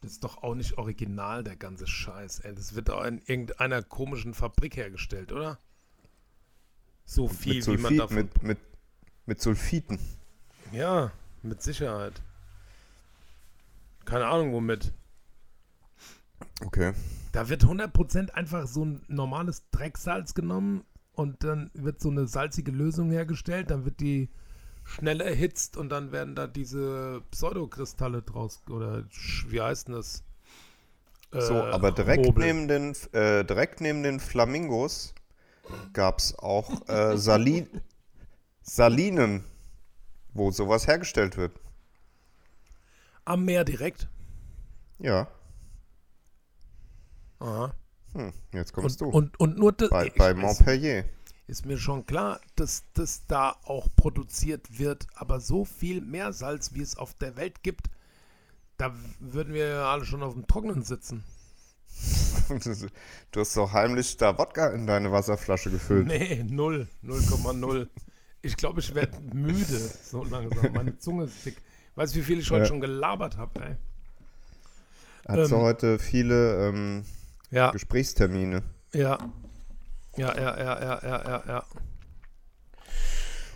Das ist doch auch nicht original, der ganze Scheiß. Ey. Das wird auch in irgendeiner komischen Fabrik hergestellt, oder? So viel, Mit, wie man davon... mit, mit, mit Sulfiten. Ja, mit Sicherheit. Keine Ahnung, womit. Okay. Da wird 100% einfach so ein normales Drecksalz genommen und dann wird so eine salzige Lösung hergestellt, dann wird die schnell erhitzt und dann werden da diese Pseudokristalle draus, oder wie heißt denn das? So, Äh, aber direkt Hobel. neben, den, äh, direkt neben den Flamingos gab es auch äh, Sali Salinen, wo sowas hergestellt wird. Am Meer direkt. Ja, Aha. hm, jetzt kommst Und, du. und, und nur bei, bei Montpellier. Ist mir schon klar, dass das da auch produziert wird, aber so viel Meersalz, wie es auf der Welt gibt, da würden wir ja alle schon auf dem Trockenen sitzen. Du hast doch heimlich da Wodka in deine Wasserflasche gefüllt. Nee, null. 0,0. Ich glaube, ich werde müde so langsam. Meine Zunge ist dick. Weißt du, wie viel ich heute Ja. schon gelabert habe, ey? Hast du Ähm, heute viele ähm, Ja, Gesprächstermine? ja. Ja, ja, ja, ja, ja, ja, ja.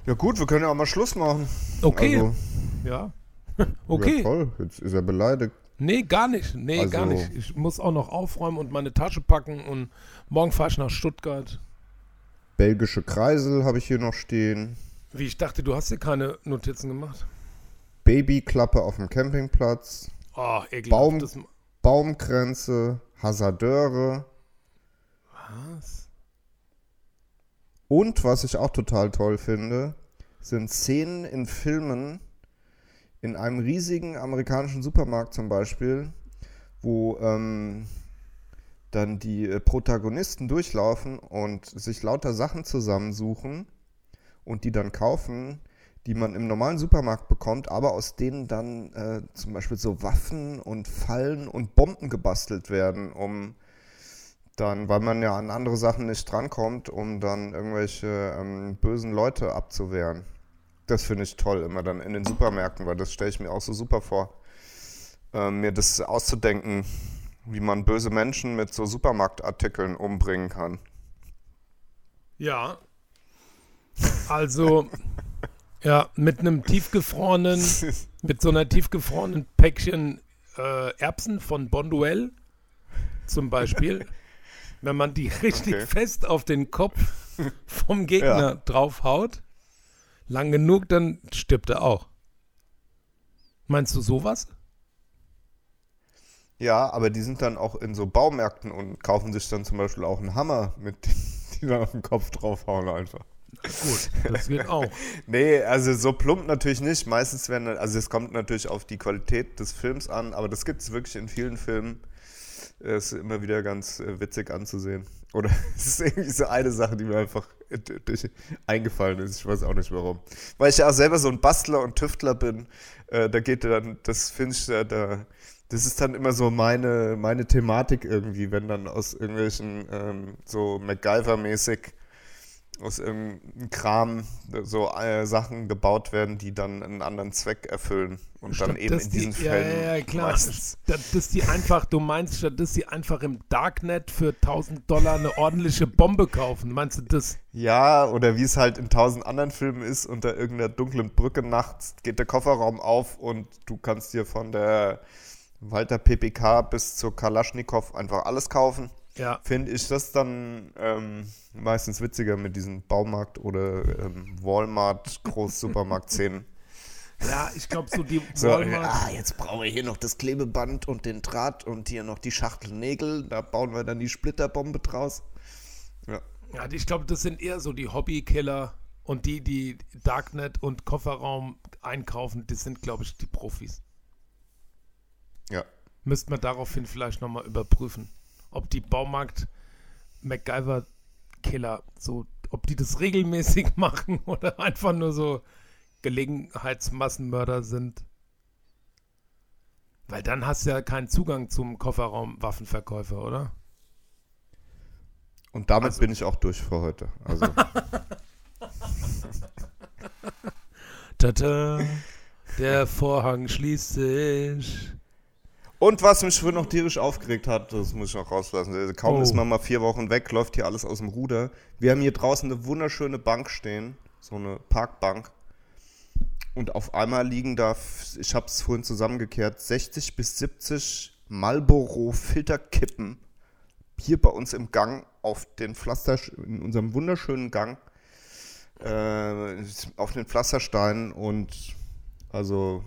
Ja gut, wir können ja auch mal Schluss machen. Okay. Also, Ja. Ja, Okay. toll, jetzt ist er beleidigt. Nee, gar nicht. Nee, gar Also- nicht. Ich muss auch noch aufräumen und meine Tasche packen und morgen fahre ich nach Stuttgart. Belgische Kreisel habe ich hier noch stehen. Wie ich dachte, du hast dir keine Notizen gemacht. Babyklappe auf dem Campingplatz. Oh, ekelhaft. Baum- Baumkränze, Hasardeure. was? Und was ich auch total toll finde, sind Szenen in Filmen, in einem riesigen amerikanischen Supermarkt zum Beispiel, wo ähm, dann die äh, Protagonisten durchlaufen und sich lauter Sachen zusammensuchen und die dann kaufen, die man im normalen Supermarkt bekommt, aber aus denen dann äh, zum Beispiel so Waffen und Fallen und Bomben gebastelt werden, um dann, weil man ja an andere Sachen nicht drankommt, um dann irgendwelche ähm, bösen Leute abzuwehren. Das finde ich toll, immer dann in den Supermärkten, weil das stelle ich mir auch so super vor, ähm, mir das auszudenken, wie man böse Menschen mit so Supermarktartikeln umbringen kann. Ja. Also, ja, mit einem tiefgefrorenen, mit so einer tiefgefrorenen Päckchen äh, Erbsen von Bonduelle zum Beispiel, wenn man die richtig Okay. fest auf den Kopf vom Gegner Ja. draufhaut, lang genug, dann stirbt er auch. Meinst du sowas? Ja, aber die sind dann auch in so Baumärkten und kaufen sich dann zum Beispiel auch einen Hammer, mit die dann auf den Kopf draufhauen einfach. Gut, das geht auch. Nee, also so plump natürlich nicht. Meistens werden, also es kommt natürlich auf die Qualität des Films an, aber das gibt es wirklich in vielen Filmen. Ist immer wieder ganz äh, witzig anzusehen. Oder es ist irgendwie so eine Sache, die mir einfach eingefallen ist. Ich weiß auch nicht warum. Weil ich ja auch selber so ein Bastler und Tüftler bin. Äh, da geht dann, das finde ich, äh, da, das ist dann immer so meine, meine Thematik irgendwie, wenn dann aus irgendwelchen ähm, so MacGyver-mäßig aus irgendeinem Kram so äh, Sachen gebaut werden, die dann einen anderen Zweck erfüllen. Und dann Statt eben dass in diesen die, Fällen Ja, ja, klar. meistens. Statt dass die einfach, du meinst, statt dass die einfach im Darknet für 1000 Dollar eine ordentliche Bombe kaufen. Meinst du das? Ja, oder wie es halt in tausend anderen Filmen ist, unter irgendeiner dunklen Brücke nachts geht der Kofferraum auf und du kannst dir von der Walter PPK bis zur Kalaschnikow einfach alles kaufen. Ja. Finde ich das dann ähm, meistens witziger mit diesen Baumarkt- oder ähm, Walmart-Groß-Supermarkt-Szenen. Ja, ich glaube, so die So, Walmart. ah, jetzt brauchen wir hier noch das Klebeband und den Draht und hier noch die Schachtel Nägel. Da bauen wir dann die Splitterbombe draus. Ja. Ja, ich glaube, das sind eher so die Hobbykiller und die, die Darknet und Kofferraum einkaufen, das sind, glaube ich, die Profis. Ja. Müsste man daraufhin vielleicht nochmal überprüfen, ob die Baumarkt MacGyver-Killer so, ob die das regelmäßig machen oder einfach nur so Gelegenheitsmassenmörder sind. Weil dann hast du ja keinen Zugang zum Kofferraum-Waffenverkäufer, oder? Und damit Also- bin ich auch durch für heute. Also, Tada, der Vorhang schließt sich. Und was mich noch tierisch aufgeregt hat, das muss ich noch rauslassen. Also kaum Oh. ist man mal vier Wochen weg, läuft hier alles aus dem Ruder. Wir haben hier draußen eine wunderschöne Bank stehen, so eine Parkbank. Und auf einmal liegen da, ich habe es vorhin zusammengekehrt, 60 bis 70 Marlboro-Filterkippen hier bei uns im Gang auf den Pflaster, in unserem wunderschönen Gang, äh, auf den Pflastersteinen und also,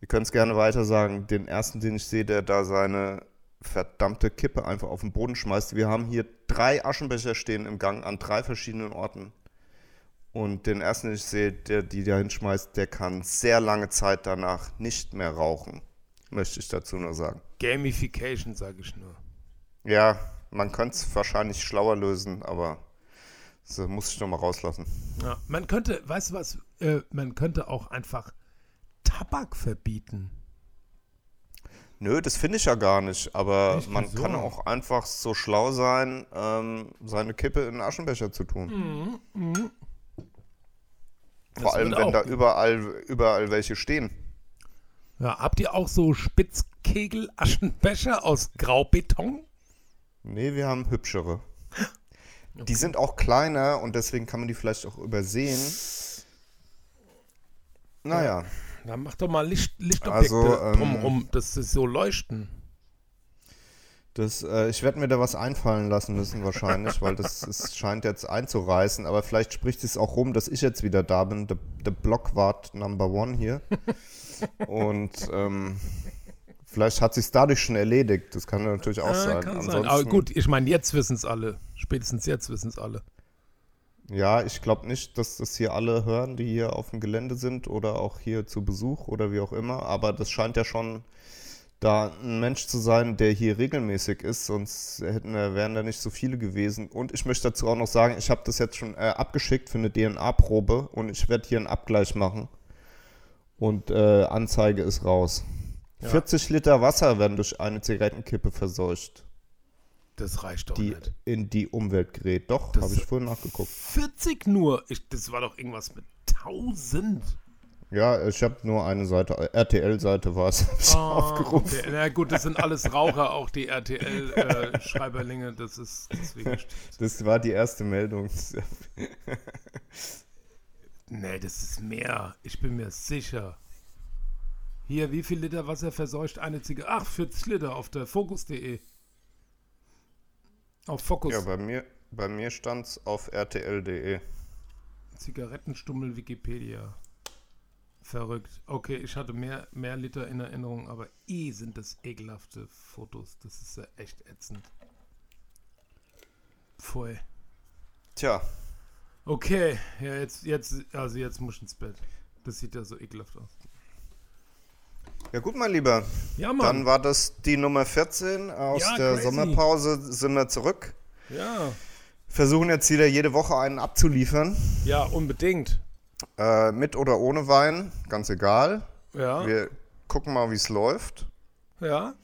ihr könnt es gerne weiter sagen, den ersten, den ich sehe, der da seine verdammte Kippe einfach auf den Boden schmeißt. Wir haben hier drei Aschenbecher stehen im Gang an drei verschiedenen Orten. Und den ersten, den ich sehe, der die da hinschmeißt, der kann sehr lange Zeit danach nicht mehr rauchen. Möchte ich dazu nur sagen. Gamification, sage ich nur. Ja, man könnte es wahrscheinlich schlauer lösen, aber das muss ich noch mal rauslassen. Ja, man könnte, weißt du was, äh, man könnte auch einfach Tabak verbieten. Nö, das finde ich ja gar nicht, aber Echt? man Wieso? kann auch einfach so schlau sein, ähm, seine Kippe in einen Aschenbecher zu tun. Vor Das allem, wenn da überall, überall welche stehen. Ja, habt ihr auch so Spitzkegel-Aschenbecher aus Graubeton? Nee, wir haben hübschere. Die sind auch kleiner und deswegen kann man die vielleicht auch übersehen. Naja, Dann mach doch mal Licht, Lichtobjekte Also, ähm, drumrum, dass sie so leuchten. das, äh, ich werde mir da was einfallen lassen müssen wahrscheinlich, weil das, es scheint jetzt einzureißen. Aber vielleicht spricht es auch rum, dass ich jetzt wieder da bin, der der Blockwart Number One hier. Und ähm, vielleicht hat sich dadurch schon erledigt. Das kann natürlich auch Ah, sein. kann sein. Ansonsten, Aber gut, ich meine, jetzt wissen es alle. Spätestens jetzt wissen es alle. Ja, ich glaube nicht, dass das hier alle hören, die hier auf dem Gelände sind oder auch hier zu Besuch oder wie auch immer. Aber das scheint ja schon da ein Mensch zu sein, der hier regelmäßig ist, sonst hätten, wir- wären da nicht so viele gewesen. Und ich möchte dazu auch noch sagen, ich habe das jetzt schon äh, abgeschickt für eine DNA-Probe und ich werde hier einen Abgleich machen. Und äh, Anzeige ist raus. Ja. 40 Liter Wasser werden durch eine Zigarettenkippe verseucht, Das reicht doch die nicht. in die Umwelt gerät. Doch, Das- habe ich vorhin nachgeguckt. 40 nur. Ich, das war doch irgendwas mit 1000. Ja, ich habe nur eine Seite, RTL-Seite war es, hab ich aufgerufen. Ah, Okay. Na gut, das sind alles Raucher, auch die RTL-Schreiberlinge. das ist deswegen. Das war die erste Meldung. Nee, das ist mehr. Ich bin mir sicher. Hier, wie viel Liter Wasser verseucht eine Zigarette? Ach, 40 Liter auf der Focus.de. Auf Focus. Ja, bei mir, bei mir stand es auf rtl.de. Zigarettenstummel Wikipedia. Verrückt. Okay, ich hatte mehr, mehr Liter in Erinnerung, aber eh sind das ekelhafte Fotos. Das ist ja echt ätzend. Pfui. Tja, Okay, ja, jetzt, jetzt, also jetzt muss ich ins Bett. Das sieht ja so ekelhaft aus. Ja gut, mein Lieber. Ja, Dann Mann. war das die Nummer 14. Aus Ja, der crazy. Sommerpause sind wir zurück. Ja. Versuchen jetzt wieder jede Woche einen abzuliefern. Ja, unbedingt. Äh, mit oder ohne Wein, ganz egal. Ja. Wir gucken mal, wie es läuft. Ja.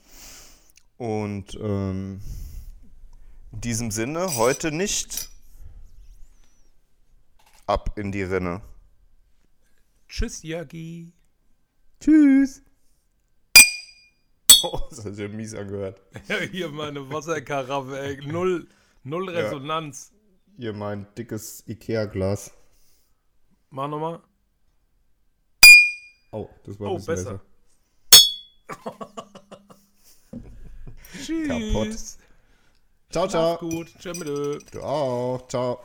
Und ähm, in diesem Sinne, heute nicht ab in die Rinne. Tschüss, Jagi. Tschüss. Oh, das hat sich ja mies angehört. Ja, hier meine Wasserkaraffe, ey. Null, null Resonanz. Hier mein dickes Ikea-Glas. Mach nochmal. Oh, das war Oh, ein bisschen besser. Tschüss. Ciao, Mach's ciao. gut. Tschö mit Ö. Du auch. Ciao.